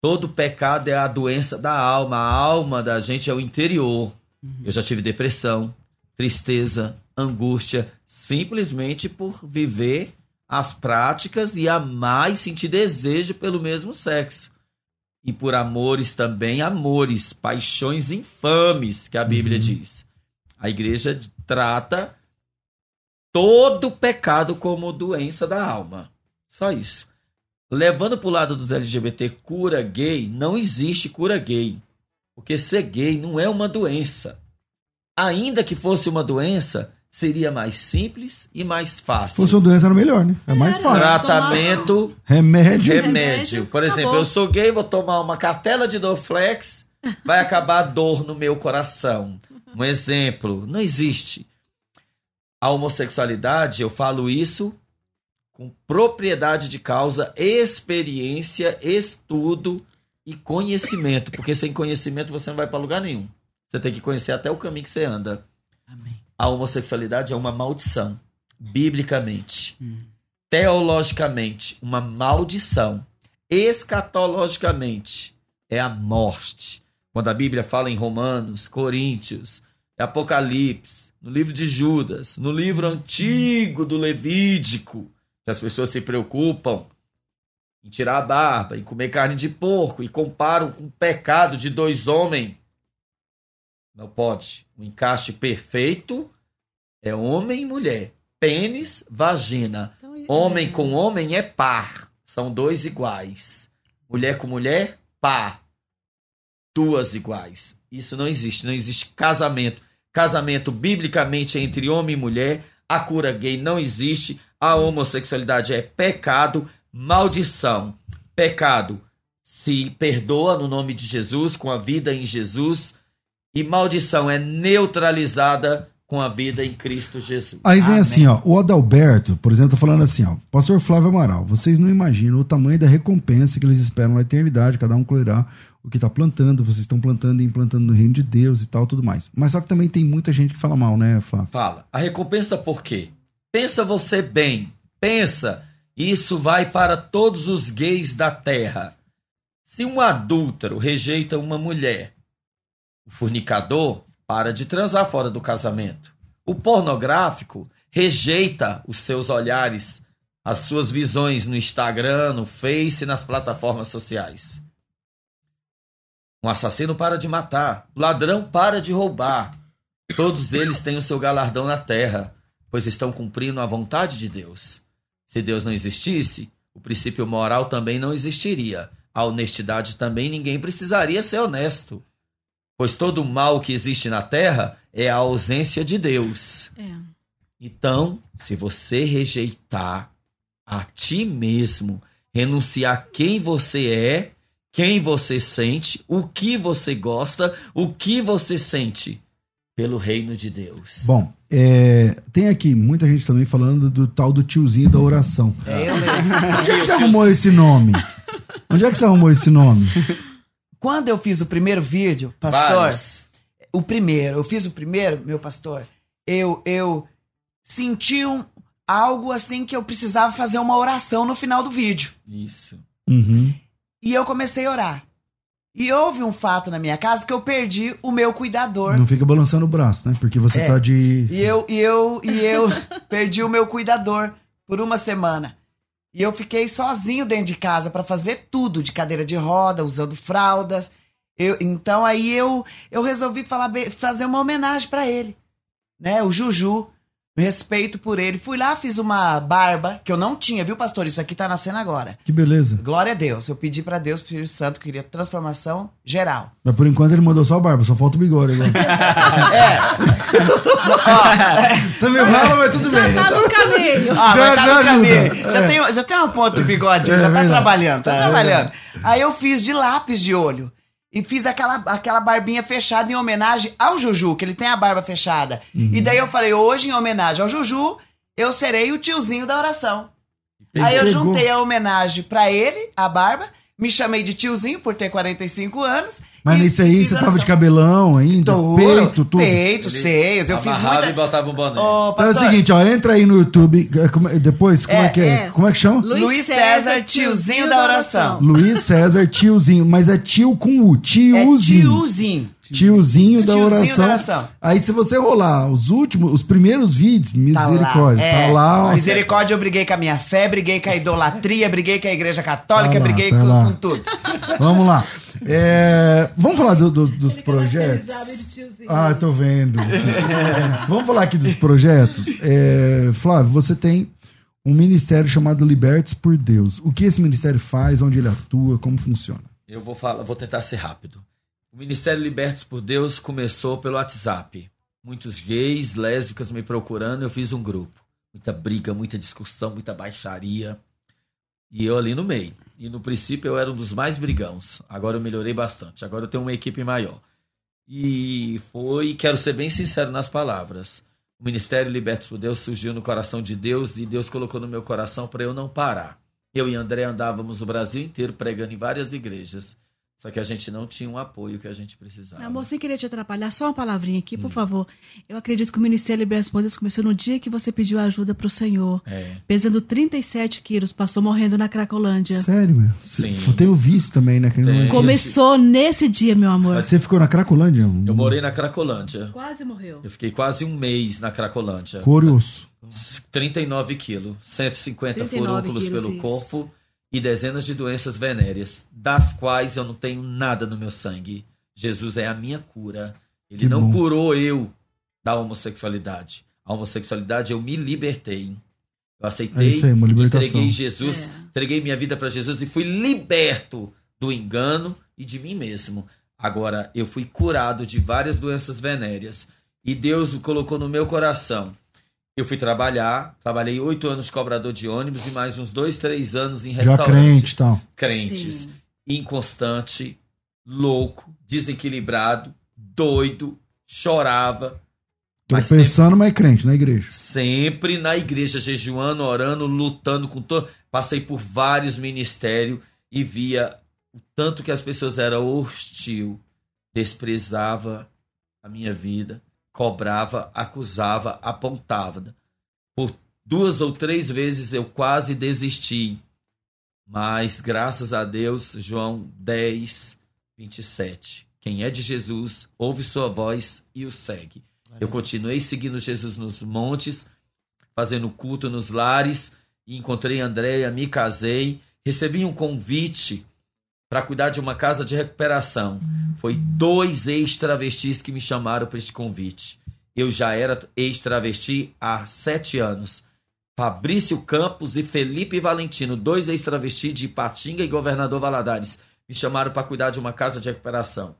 Todo pecado é a doença da alma, a alma da gente é o interior. Eu já tive depressão, tristeza, angústia, simplesmente por viver as práticas e amar e sentir desejo pelo mesmo sexo. E por amores também, amores, paixões infames, que a Bíblia Uhum. diz. A igreja trata todo pecado como doença da alma. Só isso. Levando para o lado dos LGBT cura gay, não existe cura gay. Porque ser gay não é uma doença. Ainda que fosse uma doença, seria mais simples e mais Se fácil. fosse uma doença, era melhor, né? É mais fácil. Tratamento, Remédio. remédio. Por exemplo, acabou. eu sou gay, vou tomar uma cartela de Dorflex, vai acabar a dor no meu coração. Um exemplo, não existe. A homossexualidade, eu falo isso com propriedade de causa, experiência, estudo e conhecimento. Porque sem conhecimento você não vai para lugar nenhum. Você tem que conhecer até o caminho que você anda. Amém. A homossexualidade é uma maldição, biblicamente. Teologicamente, uma maldição. Escatologicamente, é a morte. Quando a Bíblia fala em Romanos, Coríntios, Apocalipse, no livro de Judas, no livro antigo do Levítico, que as pessoas se preocupam em tirar a barba, em comer carne de porco e comparam com o pecado de dois homens. Não pode. O encaixe perfeito é homem e mulher. Pênis, vagina. Então, é- Homem com homem é par. São dois iguais. Mulher com mulher, par. Duas iguais. Isso não existe. Não existe casamento. Casamento, biblicamente, é entre homem e mulher. A cura gay não existe. A homossexualidade é pecado, maldição. Pecado se perdoa no nome de Jesus, com a vida em Jesus. E maldição é neutralizada com a vida em Cristo Jesus. Aí vem Amém. assim, ó, o Adalberto, por exemplo, tá falando assim, ó, Pastor Flávio Amaral, vocês não imaginam o tamanho da recompensa que eles esperam na eternidade, cada um colherá o que tá plantando, vocês estão plantando e implantando no reino de Deus e tal, tudo mais. Mas só que também tem muita gente que fala mal, né, Flávio? Fala. A recompensa por quê? Pensa você bem. Pensa. Isso vai para todos os gays da terra. Se um adúltero rejeita uma mulher, o fornicador para de transar fora do casamento. O pornográfico rejeita os seus olhares, as suas visões no Instagram, no Face nas plataformas sociais. Um assassino para de matar, o ladrão para de roubar. Todos eles têm o seu galardão na terra, pois estão cumprindo a vontade de Deus. Se Deus não existisse, o princípio moral também não existiria. A honestidade também ninguém precisaria ser honesto. Pois todo o mal que existe na terra é a ausência de Deus. É. Então, se você rejeitar a ti mesmo, renunciar quem você é, quem você sente, o que você gosta, o que você sente pelo reino de Deus. Bom, é, tem aqui muita gente também falando do tal do tiozinho da oração. É eu mesmo. Onde é que você arrumou esse nome? Onde é que você arrumou esse nome? Quando eu fiz o primeiro vídeo, pastor, Vários. o primeiro, eu fiz o primeiro, meu pastor, eu eu senti um, algo assim que eu precisava fazer uma oração no final do vídeo. Isso. Uhum. E eu comecei a orar. E houve um fato na minha casa que eu perdi o meu cuidador. Não fica balançando o braço, né? Porque você É. tá de. E eu, e eu, e eu perdi o meu cuidador por uma semana. E eu fiquei sozinho dentro de casa pra fazer tudo, de cadeira de roda, usando fraldas. Eu, então aí eu, eu resolvi falar, fazer uma homenagem pra ele, né? O Juju, respeito por ele. Fui lá, fiz uma barba que eu não tinha, viu, pastor? Isso aqui tá nascendo agora. Que beleza. Glória a Deus. Eu pedi pra Deus, pro Espírito Santo, que queria transformação geral. Mas por enquanto ele mandou só a barba, só falta o bigode agora. É, tá meio ralo, mas tudo Já bem. tá no caminho. Ah, Já- tá já no caminho. ajuda. Já, É. tem, já tem uma ponta de bigode, É, já tá verdade. trabalhando, tá É, trabalhando. Aí eu fiz de lápis de olho. E fiz aquela, aquela barbinha fechada em homenagem ao Juju, que ele tem a barba fechada. Uhum. E daí eu falei, hoje, em homenagem ao Juju, eu serei o tiozinho da oração. Aí eu juntei a homenagem pra ele, a barba, me chamei de tiozinho por ter 45 anos. Mas e nesse aí você tava de cabelão ainda, Tudo, peito, tudo. Peito, seios, eu fiz muita... e botava um boné. Ô, Então é o seguinte, ó, entra aí no YouTube, é, depois, como é, É, que é? é. Como é que chama? Luiz César, tiozinho da oração. Luiz César Tiozinho, mas é tio com U, É tiozinho. Tiozinho. Da, Tiozinho oração. da oração. Aí, se você rolar os últimos, os primeiros vídeos, misericórdia. É, Tá lá, ó. Misericórdia, eu briguei com a minha fé, briguei com a idolatria, briguei com a igreja católica, Tá lá, briguei tá com, lá. com tudo. Vamos lá. É, vamos falar do- do- dos projetos. de tiozinho. Ah, tô vendo. vamos falar aqui dos projetos. É, Flávio, você tem um ministério chamado Libertos por Deus. O que esse ministério faz? Onde ele atua? Como funciona? Eu vou falar, vou tentar ser rápido. Ministério Libertos por Deus começou pelo WhatsApp. Muitos gays, lésbicas me procurando, eu fiz um grupo. Muita briga, muita discussão, muita baixaria. E eu ali no meio. E no princípio eu era um dos mais brigãos. Agora eu melhorei bastante. Agora eu tenho uma equipe maior. E foi, quero ser bem sincero nas palavras. O Ministério Libertos por Deus surgiu no coração de Deus e Deus colocou no meu coração para eu não parar. Eu e André andávamos o Brasil inteiro pregando em várias igrejas. Só que a gente não tinha um apoio que a gente precisava. Amor, sem querer te atrapalhar, só uma palavrinha aqui, Hum. por favor. Eu acredito que o Ministério Libertos por Deus começou no dia que você pediu ajuda pro Senhor. É. Pesando 37 quilos, passou morrendo na Cracolândia. Sério, meu? Sim. Tem o visto também, né? que não é- Tem. Começou nesse dia, meu amor. Você ficou na Cracolândia? Eu morei na Cracolândia. Quase morreu. Eu fiquei quase um mês na Cracolândia. Couro e osso. 39 quilos, 150 39 furúnculos quilos, pelo isso. corpo e dezenas de doenças venéreas, das quais eu não tenho nada no meu sangue. Jesus é a minha cura. Ele Que não bom. curou eu da homossexualidade. A homossexualidade eu me libertei. Eu aceitei, É isso aí, uma libertação. entreguei Jesus, É. entreguei minha vida para Jesus e fui liberto do engano e de mim mesmo. Agora eu fui curado de várias doenças venéreas e Deus o colocou no meu coração. Eu fui trabalhar, trabalhei oito anos de cobrador de ônibus e mais uns dois, três anos em Já restaurantes. crente e tal. Crentes, Sim. inconstante, louco, desequilibrado, doido, chorava. Mas Tropeçando, mas crente na igreja. Sempre na igreja, jejuando, orando, lutando com todo. Passei por vários ministérios e via o tanto que as pessoas eram hostil, desprezava a minha vida, cobrava, acusava, apontava. Por duas ou três vezes eu quase desisti. Mas graças a Deus, João 10, 27. Quem é de Jesus, ouve sua voz e o segue. Eu continuei seguindo Jesus nos montes, fazendo culto nos lares, e encontrei Andréia, me casei, recebi um convite para cuidar de uma casa de recuperação. Foi dois ex-travestis que me chamaram para este convite. Eu já era ex-travesti há sete anos. Fabrício Campos e Felipe Valentino, dois ex-travestis de Ipatinga e Governador Valadares, me chamaram para cuidar de uma casa de recuperação.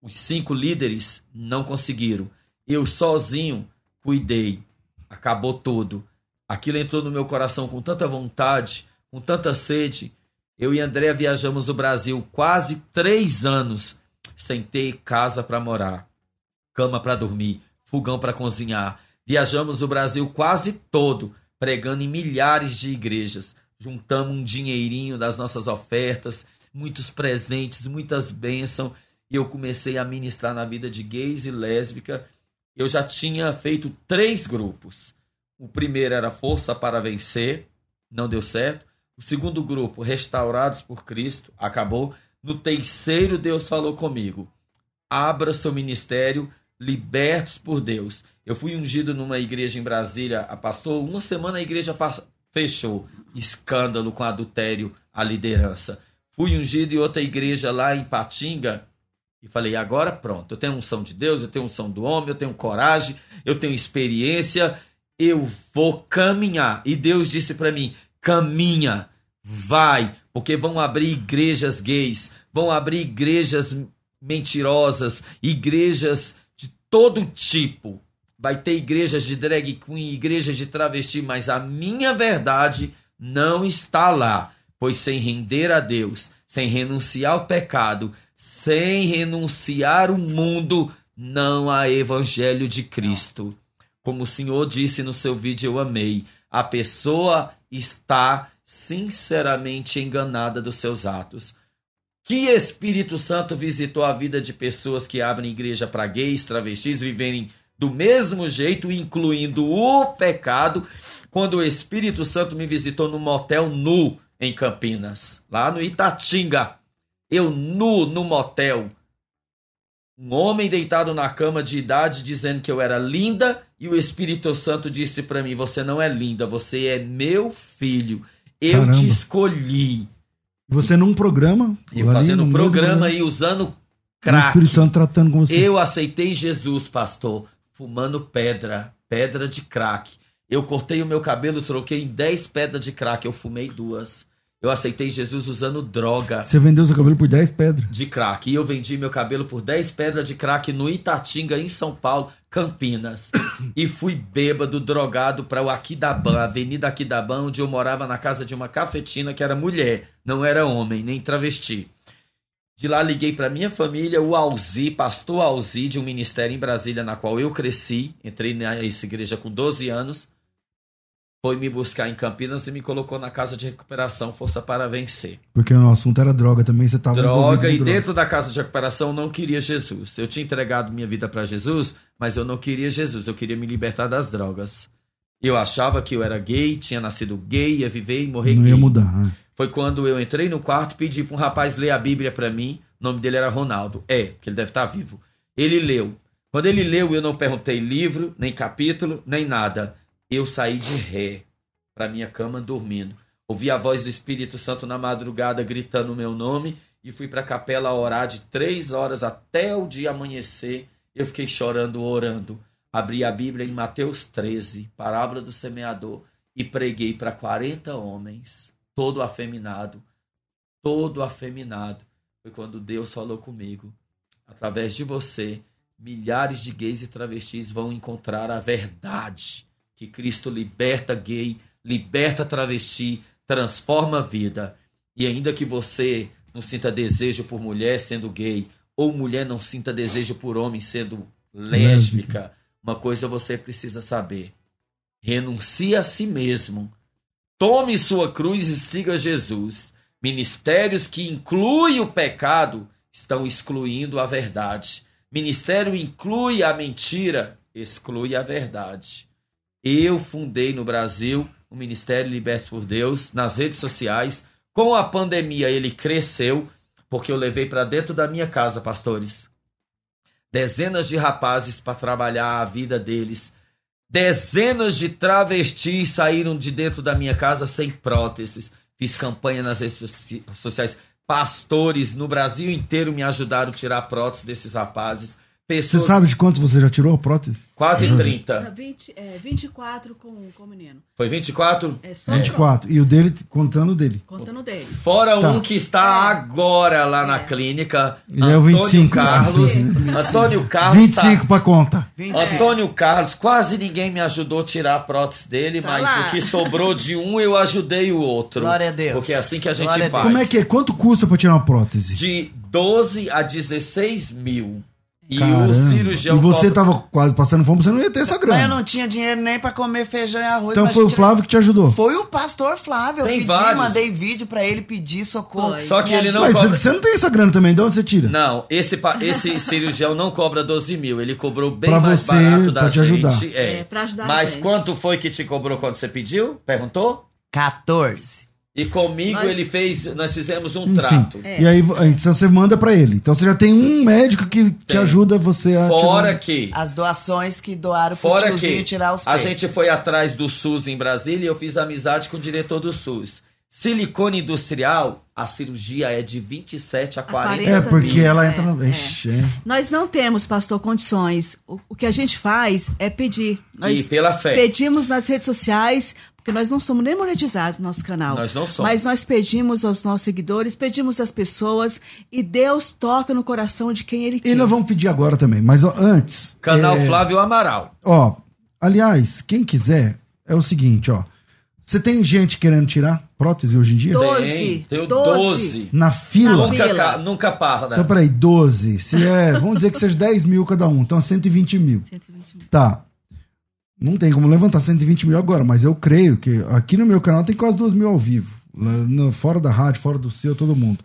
Os cinco líderes não conseguiram. Eu sozinho cuidei. Acabou tudo. Aquilo entrou no meu coração com tanta vontade, com tanta sede. Eu e André viajamos o Brasil quase três anos sem ter casa para morar, cama para dormir, fogão para cozinhar. Viajamos o Brasil quase todo, pregando em milhares de igrejas. Juntamos um dinheirinho das nossas ofertas, muitos presentes, muitas bênçãos. E eu comecei a ministrar na vida de gays e lésbica. Eu já tinha feito três grupos. O primeiro era Força para Vencer, não deu certo. O segundo grupo, Restaurados por Cristo, acabou. No terceiro, Deus falou comigo: abra seu ministério, libertos por Deus. Eu fui ungido numa igreja em Brasília, a pastor. Uma semana a igreja fechou. Escândalo com adultério, a liderança. Fui ungido em outra igreja lá em Patinga. E falei, agora pronto, eu tenho unção de Deus, eu tenho unção do homem, eu tenho coragem, eu tenho experiência, eu vou caminhar. E Deus disse para mim: caminha, vai, porque vão abrir igrejas gays, vão abrir igrejas mentirosas, igrejas de todo tipo. Vai ter igrejas de drag queen, igrejas de travesti, mas a minha verdade não está lá. Pois sem render a Deus, sem renunciar ao pecado, sem renunciar o mundo, não há evangelho de Cristo. Como o Senhor disse no seu vídeo, eu amei. A pessoa está sinceramente enganada dos seus atos. Que Espírito Santo visitou a vida de pessoas que abrem igreja para gays, travestis viverem do mesmo jeito, incluindo o pecado, quando o Espírito Santo me visitou no motel nu em Campinas, lá no Itatinga. Eu nu no motel, Um homem deitado na cama de idade dizendo que eu era linda e o Espírito Santo disse para mim: Você não é linda, você é meu filho. Eu Caramba. te escolhi. Você num programa. Eu fazendo um programa e usando O crack. Espírito Santo tratando com você. Eu aceitei Jesus, pastor, fumando pedra, pedra de crack. Eu cortei o meu cabelo, troquei em 10 pedras de crack, eu fumei duas. Eu aceitei Jesus usando droga Você vendeu seu cabelo por 10 pedras. de crack. E eu vendi meu cabelo por 10 pedras de crack no Itatinga, em São Paulo, Campinas. E fui bêbado, drogado para o Aquidaban, Avenida Aquidaban, onde eu morava na casa de uma cafetina que era mulher, não era homem, nem travesti. De lá liguei para minha família, o Alzi, pastor Alzi, de um ministério em Brasília, na qual eu cresci. Entrei nessa igreja com 12 anos. Foi me buscar em Campinas e me colocou na casa de recuperação Força para Vencer Porque o assunto era droga também, você tava envolvido droga e droga. dentro da casa de recuperação eu não queria Jesus. Eu tinha entregado minha vida para Jesus, mas eu não queria Jesus, eu queria me libertar das drogas. Eu achava que eu era gay, tinha nascido gay, ia viver e morrer Não gay. ia mudar. né? Foi quando eu entrei no quarto e pedi para um rapaz ler a Bíblia para mim. O nome dele era Ronaldo. É, porque ele deve estar vivo. Ele leu. Quando ele leu, eu não perguntei livro, nem capítulo, nem nada. Eu saí de ré para minha cama dormindo. Ouvi a voz do Espírito Santo na madrugada gritando o meu nome e fui para a capela orar de três horas até o dia amanhecer. Eu fiquei chorando, orando. Abri a Bíblia em Mateus 13, parábola do semeador, e preguei para 40 homens, todo afeminado, todo afeminado. Foi quando Deus falou comigo. Através de você, milhares de gays e travestis vão encontrar a verdade. Que Cristo liberta gay, liberta travesti, transforma a vida. E ainda que você não sinta desejo por mulher sendo gay, ou mulher não sinta desejo por homem sendo lésbica, uma coisa você precisa saber. Renuncie a si mesmo. Tome sua cruz e siga Jesus. Ministérios que incluem o pecado estão excluindo a verdade. Ministério inclui a mentira, exclui a verdade. Eu fundei no Brasil o Ministério Libertos por Deus nas redes sociais. Com a pandemia ele cresceu, porque eu levei para dentro da minha casa, pastores, dezenas de rapazes para trabalhar a vida deles. Dezenas de travestis saíram de dentro da minha casa sem próteses. Fiz campanha nas redes soci- sociais. Pastores no Brasil inteiro me ajudaram a tirar prótese desses rapazes. Você Pessoas, sabe de quanto você já tirou a prótese? quase Uhum. 30. 20, é, 24 com, com o menino. Foi 24? É só 24. E o dele, contando o dele. contando dele. Fora Tá. um que está agora lá na clínica. Ele é o 25, Carlos. né? Antônio Carlos. 25 tá- pra conta. Antônio Carlos, quase ninguém me ajudou a tirar a prótese dele, Tá mas lá. o que sobrou de um eu ajudei o outro. Glória a Deus. Porque é assim que a gente Glória a faz. Como é que é? Quanto custa pra tirar uma prótese? De 12 a 16 mil. E Caramba. o cirurgião. E você cobra- tava quase passando fome, você não ia ter essa Mas eu grana. não tinha dinheiro nem pra comer feijão e arroz. Então foi o Flávio que te ajudou. Foi o pastor Flávio. Eu Tem pedi, vários. mandei vídeo pra ele pedir socorro. Foi. Só que ele não Mas cobra. você não tem essa grana também, de onde você tira? Não, esse, pa- esse cirurgião não cobra 12 mil, ele cobrou bem Pra mais você, barato da pra te gente. ajudar. É. É, pra ajudar a Mas gente. quanto foi que te cobrou quando você pediu? Perguntou? 14. E comigo Nós- ele fez, nós fizemos um Enfim. trato. É. E aí, então você manda pra ele. Então você já tem um médico que, que Tem. ajuda você a Fora tirar... que, As doações que doaram pro fora tiozinho que tirar os a peitos. gente foi atrás do SUS em Brasília e eu fiz amizade com o diretor do SUS. Silicone industrial, a cirurgia é de 27 a 40 É, porque mil. ela É, entra no... é. Ixi, é. Nós não temos, pastor, condições. O, o que a gente faz é pedir. Nós E pela fé. pedimos nas redes sociais, porque nós não somos nem monetizados no nosso canal. Nós não somos. Mas nós pedimos aos nossos seguidores, pedimos às pessoas, e Deus toca no coração de quem Ele quer. E nós vamos pedir agora também, mas ó, antes... Canal é, Flávio Amaral. Ó, aliás, quem quiser, é o seguinte, ó. Você tem gente querendo tirar prótese hoje em dia? Doze. Tem, tenho Doze. 12. Na fila? Nunca, fila. ca- nunca parda. Então, peraí, 12. Se é, vamos dizer que seja 10 mil cada um, então 120 mil. 120 mil. Tá. Não tem como levantar 120 mil agora, mas eu creio que aqui no meu canal tem quase 2 mil ao vivo. Fora da rádio, fora do seu, todo mundo.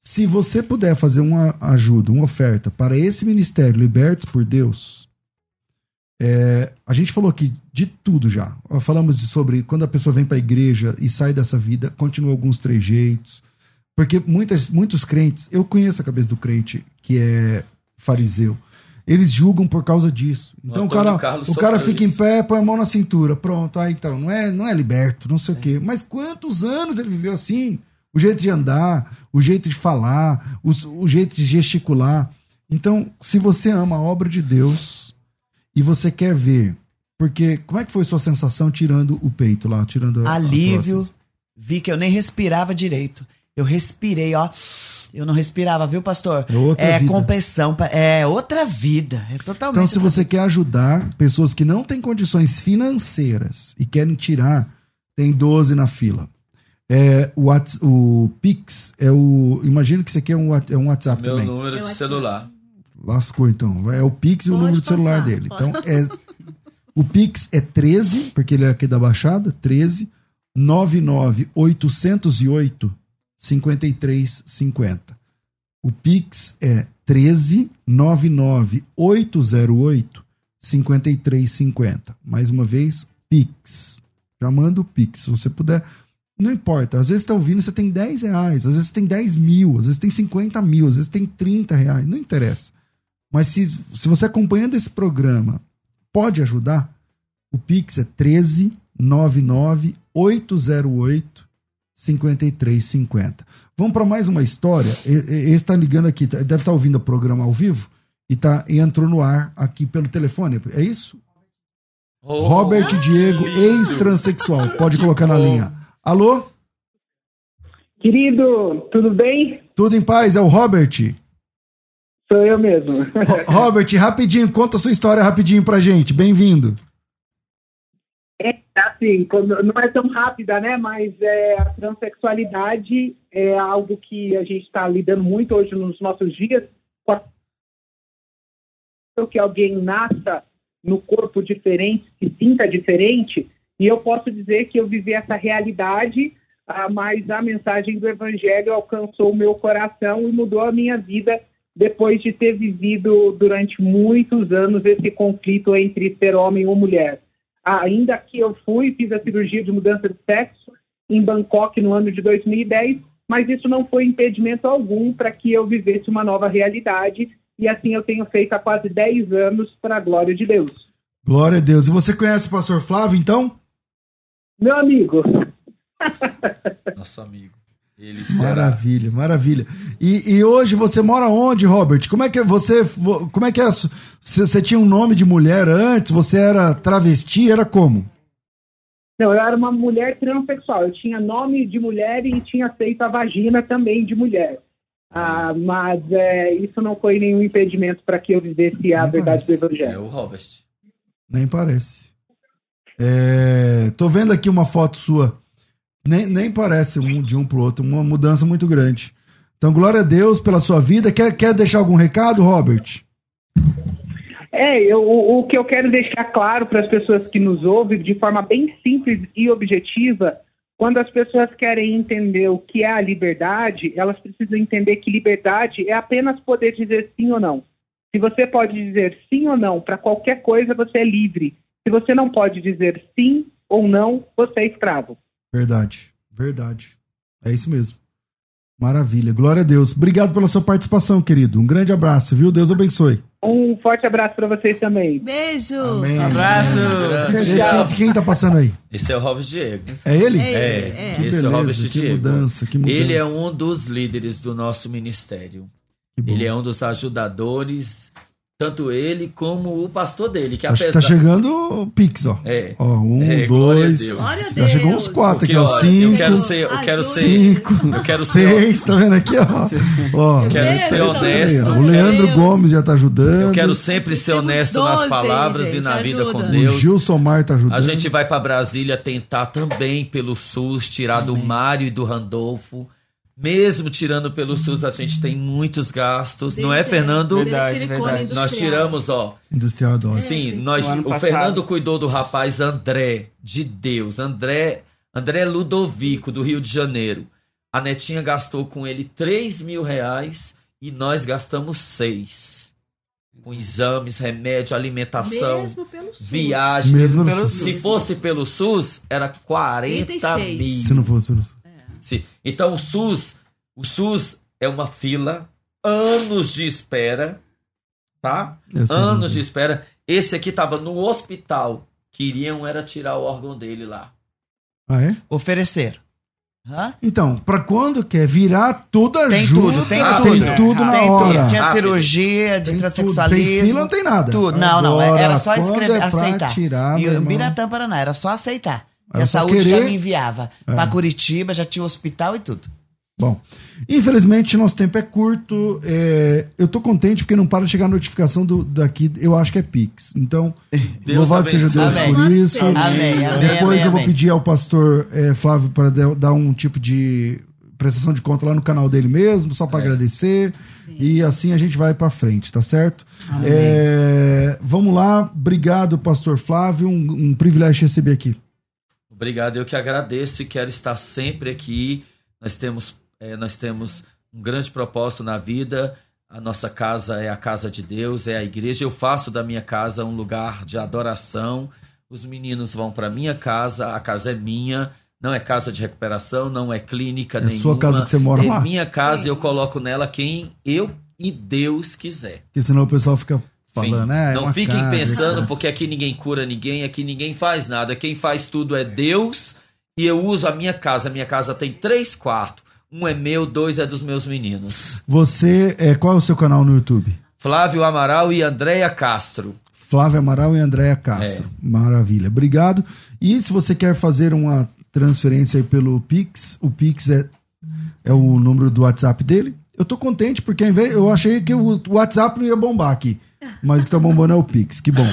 Se você puder fazer uma ajuda, uma oferta para esse ministério Libertos por Deus, é, a gente falou aqui de tudo já. Falamos sobre quando a pessoa vem para a igreja e sai dessa vida, continua alguns trejeitos. Porque muitas, muitos crentes, eu conheço a cabeça do crente que é fariseu. Eles julgam por causa disso. Então o cara, Carlos o cara fica em isso. pé, põe a mão na cintura. Pronto, aí então, não é, não é liberto, não sei o quê. Mas quantos anos ele viveu assim? O jeito de andar, o jeito de falar, o, o jeito de gesticular. Então, se você ama a obra de Deus e você quer ver, porque como é que foi sua sensação tirando o peito lá, tirando a, a Alívio. Vi que eu nem respirava direito. Eu respirei, ó. Eu não respirava, viu, pastor? É outra é vida. compressão, é outra vida. É totalmente. Então, se você quer ajudar pessoas que não têm condições financeiras e querem tirar, tem 12 na fila. É, o, Whats- o Pix é o. Imagino que isso aqui é um, é um WhatsApp Meu também. número Eu de celular. Lascou então. É o Pix e o número de celular dele. pode. Então, é, o Pix é 13, porque ele é aqui da Baixada, 13 99 808 5350. O Pix é 13 99 808 5350. Mais uma vez, Pix. Já manda o Pix. Se você puder. Não importa. Às vezes você tá ouvindo, você tem 10 reais. Às vezes tem 10 mil. Às vezes tem 50 mil. Às vezes tem 30 reais. Não interessa. Mas se, se você acompanhando esse programa pode ajudar, o Pix é 13 99 808 5350. Vamos para mais uma história. Esse está ligando aqui, tá- deve estar ouvindo o programa ao vivo e, tá, e entrou no ar aqui pelo telefone. É isso? Oh, Robert Diego, ex-transexual. Pode colocar na linha. Alô? Querido, tudo bem? Tudo em paz? É o Robert? Sou eu mesmo. Ro- Robert, rapidinho, conta a sua história rapidinho pra gente. Bem-vindo. É assim, não é tão rápida, né? Mas é, a transexualidade é algo que a gente está lidando muito hoje nos nossos dias. Que alguém nasça no corpo diferente, se sinta diferente, e eu posso dizer que eu vivi essa realidade, ah, mas a mensagem do Evangelho alcançou o meu coração e mudou a minha vida depois de ter vivido durante muitos anos esse conflito entre ser homem ou mulher. Ainda que eu fui, fiz a cirurgia de mudança de sexo em Bangkok no ano de 2010, mas isso não foi impedimento algum para que eu vivesse uma nova realidade e assim eu tenho feito há quase 10 anos para a glória de Deus. Glória a Deus. E você conhece o pastor Flávio, então? Meu amigo, Nosso amigo. Ele será. Maravilha, maravilha. E, e hoje você mora onde, Robert? Como é que você. vo- Como é que é? Você tinha um nome de mulher antes? Você era travesti? Era como? não, eu era uma mulher transexual. Eu tinha nome de mulher e tinha feito a vagina também de mulher. Ah, mas é, isso não foi nenhum impedimento para que eu vivesse a Nem verdade parece. do É Evangelho. o Robert. Nem parece. É, tô vendo aqui uma foto sua. Nem, nem parece um de um pro outro. Uma mudança muito grande. Então, glória a Deus pela sua vida. Quer, quer deixar algum recado, Robert? É, eu, o, o que eu quero deixar claro para as pessoas que nos ouvem, de forma bem simples e objetiva, quando as pessoas querem entender o que é a liberdade, elas precisam entender que liberdade é apenas poder dizer sim ou não. Se você pode dizer sim ou não para qualquer coisa, você é livre. Se você não pode dizer sim ou não, você é escravo. Verdade, verdade. É isso mesmo. Maravilha. Glória a Deus. Obrigado pela sua participação, querido. Um grande abraço, viu? Deus abençoe. Um forte abraço para vocês também. Beijo. Amém. Abraço. Esse, quem, quem tá passando aí? Esse é o Robert Diego. É ele? É É, é. Que esse é o Robert beleza, que Diego. mudança, que mudança. Ele é um dos líderes do nosso ministério. Ele é um dos ajudadores, tanto ele como o pastor dele, que Tá, apesar... tá chegando o Pix, ó. É. Ó, um, É, glória a dois. Deus. Glória Já Deus. chegou uns quatro aqui, ó. Cinco. eu quero ser, eu quero Ajuda. ser, Cinco. eu quero ser, Seis, tá vendo aqui, ó? ó quero Beijo, ser honesto. Aí, ó, o Leandro Deus. Gomes já tá ajudando. eu quero sempre ser honesto 12, nas palavras gente, e na vida com ajuda. O Deus. Gilson Mar tá ajudando. A gente vai para Brasília tentar também pelo SUS tirar do Mário e do Randolfo. Mesmo tirando pelo SUS, a gente tem muitos gastos, não é, Fernando? Verdade, verdade. industrial. Nós tiramos, ó. Industrial Dose. Sim, nós, No ano o passado. Fernando cuidou do rapaz André, de Deus. André, André Ludovico, do Rio de Janeiro. A netinha gastou com ele 3 mil reais e nós gastamos 6. Com exames, remédio, alimentação, Mesmo pelo SUS. viagem. Mesmo pelo Se fosse pelo SUS, era 40 36. mil. Se não fosse pelo Sim. Então o SUS, o SUS é uma fila, anos de espera, tá? Anos de espera. Esse aqui tava no hospital. Queriam era tirar o órgão dele lá. Ah, é? Oferecer. Hã? Então, pra quando quer virar tudo Tem ajuda, tudo, tem tem tudo. tudo na Tem hora. tudo. Tinha Rápido. cirurgia de Tem tudo. transexualismo. Tem fila, não tem nada. Tudo. Não, não. Agora, Era só escrever, é aceitar. tirar, e o Biratã, Paraná, era só aceitar. Era a saúde já querer. me enviava. É. Pra Curitiba, já tinha hospital e tudo. Bom, infelizmente nosso tempo é curto. é, eu tô contente porque não para de chegar a notificação do, daqui. Eu acho que é Pix. Então, Deus louvado seja. Deus Amém. por isso. Amém, amém, Depois amém, eu vou amém. pedir ao pastor é, Flávio para dar um tipo de prestação de conta lá no canal dele mesmo, só É. para agradecer. E assim a gente vai para frente, tá certo? É, vamos lá. Obrigado, pastor Flávio. Um, um privilégio te receber aqui. Obrigado, eu que agradeço e quero estar sempre aqui. Nós temos, eh, nós temos um grande propósito na vida. A nossa casa é a casa de Deus, é a igreja. Eu faço da minha casa um lugar de adoração. Os meninos vão para minha casa, a casa é minha. Não é casa de recuperação, não é clínica É nenhuma. sua casa que você mora é lá? minha casa e eu coloco nela quem eu e Deus quiser. Porque senão o pessoal fica falando, né? é não fiquem casa, pensando, porque aqui ninguém cura ninguém, aqui ninguém faz nada. Quem faz tudo é Deus e eu uso a minha casa. A minha casa tem três quartos. Um é meu, dois é dos meus meninos. Você, é, qual é o seu canal no YouTube? Flávio Amaral e Andréia Castro. Flávio Amaral e Andréia Castro. É. Maravilha. Obrigado. E se você quer fazer uma transferência aí pelo Pix, o Pix é, é o número do WhatsApp dele. Eu tô contente porque eu achei que o WhatsApp não ia bombar aqui. Mas o que tá bombando é o Pix. Que bom.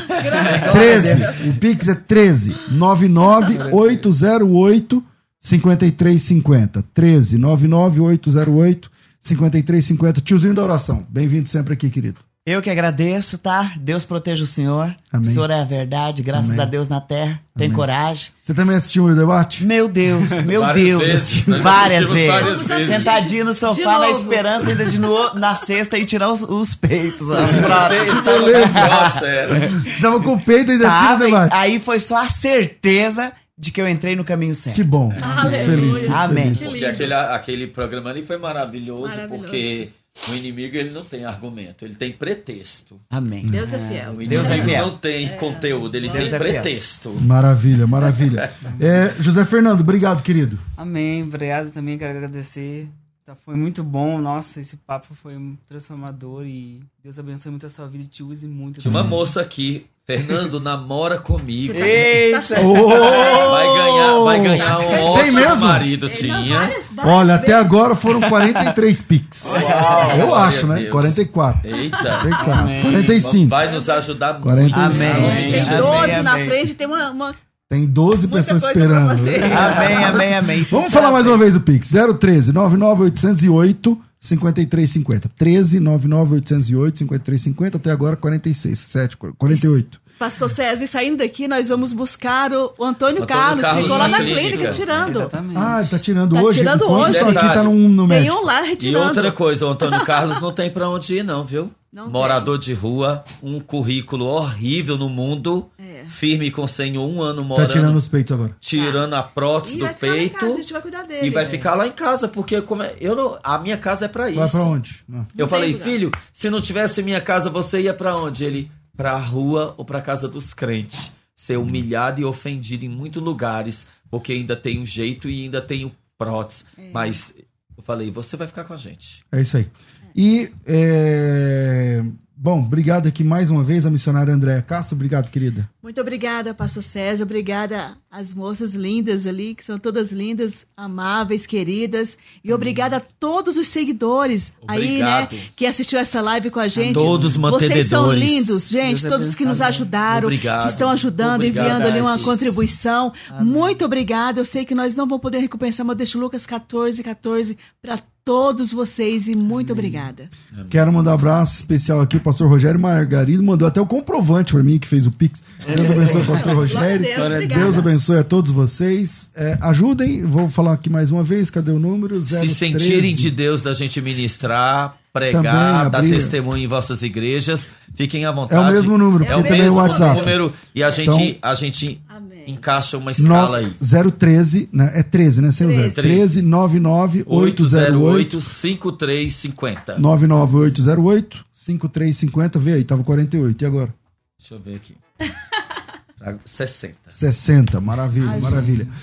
13. O Pix é 13 99808 5350. 13 99808 5350. Tiozinho da oração. Bem-vindo sempre aqui, querido. Eu que agradeço, tá? Deus proteja o senhor. Amém. O senhor é a verdade, graças Amém. a Deus na terra. Tem Amém. coragem. Você também assistiu o debate? Meu Deus, meu Várias Deus. vezes, assisti nós várias vezes. várias assistir. Sentadinho no sofá na esperança ainda de no, na sexta e tirar os, os peitos. As próteses. Nossa, era. Você estava com o peito e ainda assistindo o Tava, debate. aí foi só a certeza de que eu entrei no caminho certo. Que bom. Fico Aleluia. feliz. Fico Amém. feliz. Porque aquele, aquele programa ali foi maravilhoso, Maravilhoso. porque o inimigo ele não tem argumento, ele tem pretexto. Amém. Deus é fiel. O inimigo Deus é fiel. não tem conteúdo, ele Deus tem é fiel. pretexto. Maravilha, maravilha. É, José Fernando, obrigado, querido. Amém, obrigado também, quero agradecer. Tá, foi muito bom, nossa, esse papo foi um transformador e Deus abençoe muito a sua vida e te use muito. Tinha uma moça aqui, Fernando, namora comigo. Eita! Vai ganhar, vai ganhar um Tem ótimo mesmo? marido, tinha. várias- várias Olha, até agora foram 43 pics. Eu glória acho, né? Deus. 44. Eita. 44. Amém. 45. Vai nos ajudar muito. 45. Amém. Amém, 12 na frente, tem uma, uma Tem 12 Muita pessoas esperando. Amém, amém, amém. Tudo Vamos falar mais uma vez o Pix. 013 99808 5350. 13 99808 5350. Até agora 46. 7, 48. Pastor César, e saindo daqui, nós vamos buscar o, o Antônio, Antônio Carlos, Carlos ficou lá na clínica. clínica tirando. Exatamente. Ah, ele tá tirando Tá hoje? tirando Enquanto hoje. aqui tá no, no Tem médico. um lá E retirando. outra coisa, o Antônio Carlos não tem pra onde ir, não, viu? Não Morador de rua, um currículo horrível no mundo, É. firme com o Senhor, um ano Tá morando, tirando os peitos agora. tirando a prótese E do em casa, a peito gente vai cuidar dele. e vai né? ficar lá em casa, porque como é- eu não, a minha casa é pra isso. Vai pra onde? Ah. Eu tem falei, filho, se não tivesse minha casa, você ia pra onde? Ele, pra rua ou pra casa dos crentes. Ser humilhado e ofendido em muitos lugares, porque ainda tem um jeito e ainda tem o prótese. É. Mas eu falei, você vai ficar com a gente. É isso aí. E, é, bom, obrigado aqui mais uma vez a missionária Andréa Castro. Obrigado, querida. Muito obrigada, pastor César. Obrigada às moças lindas ali, que são todas lindas, amáveis, queridas. E obrigada a todos os seguidores aí, Obrigado. né, que assistiu essa live com a gente. todos os Vocês são lindos, gente. Deus todos que nos ajudaram, Obrigado. que estão ajudando, Obrigado, enviando ali uma Jesus. contribuição. Muito obrigada. Eu sei que nós não vamos poder recompensar, mas eu deixo Lucas 14, 14 para todos vocês e muito obrigada. Quero mandar um abraço especial aqui. O pastor Rogério Margarido mandou até o comprovante pra mim que fez o Pix. Deus abençoe o pastor Rogério. Deus. Deus abençoe a todos vocês. É, ajudem, vou falar aqui mais uma vez. Cadê o número? Se 013. sentirem de Deus da gente ministrar, pregar, dar testemunho em vossas igreas, fiquem à vontade. É o mesmo número, É o também é o mesmo WhatsApp. número. E a gente, Então- a gente Amém. encaixa uma escala aí. 013, né? É 13, né? Sem o 0. 13 99 808 5350. 99808 5350. Vê aí, tava 48. E agora? Deixa eu ver aqui. Trago 60. 60. Maravilha, Ai, maravilha. Pra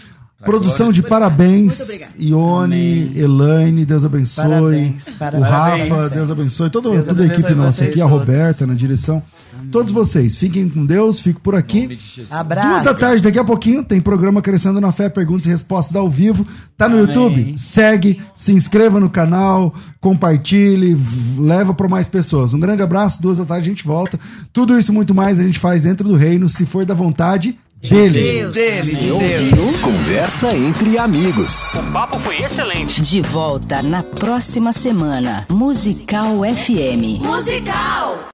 Produção de parabéns. Ione, Amém. Elaine, Deus abençoe. Parabéns, O parabéns. Rafa, Deus abençoe. Todo, Deus toda a equipe abençoe nossa aqui, a. Roberta na direção. Todos vocês, fiquem com Deus, fico por aqui. Abraço. Duas da tarde, daqui a pouquinho, tem programa Crescendo na Fé, perguntas e respostas ao vivo. Tá no Amém. YouTube? Segue, se inscreva no canal, compartilhe, leva para mais pessoas. Um grande abraço, duas da tarde a gente volta. Tudo isso e muito mais a gente faz dentro do reino, se for da vontade dele. Deus. Dele, de. Ouviu? Conversa entre amigos. O papo foi excelente. De volta na próxima semana. Musical FM. Musical!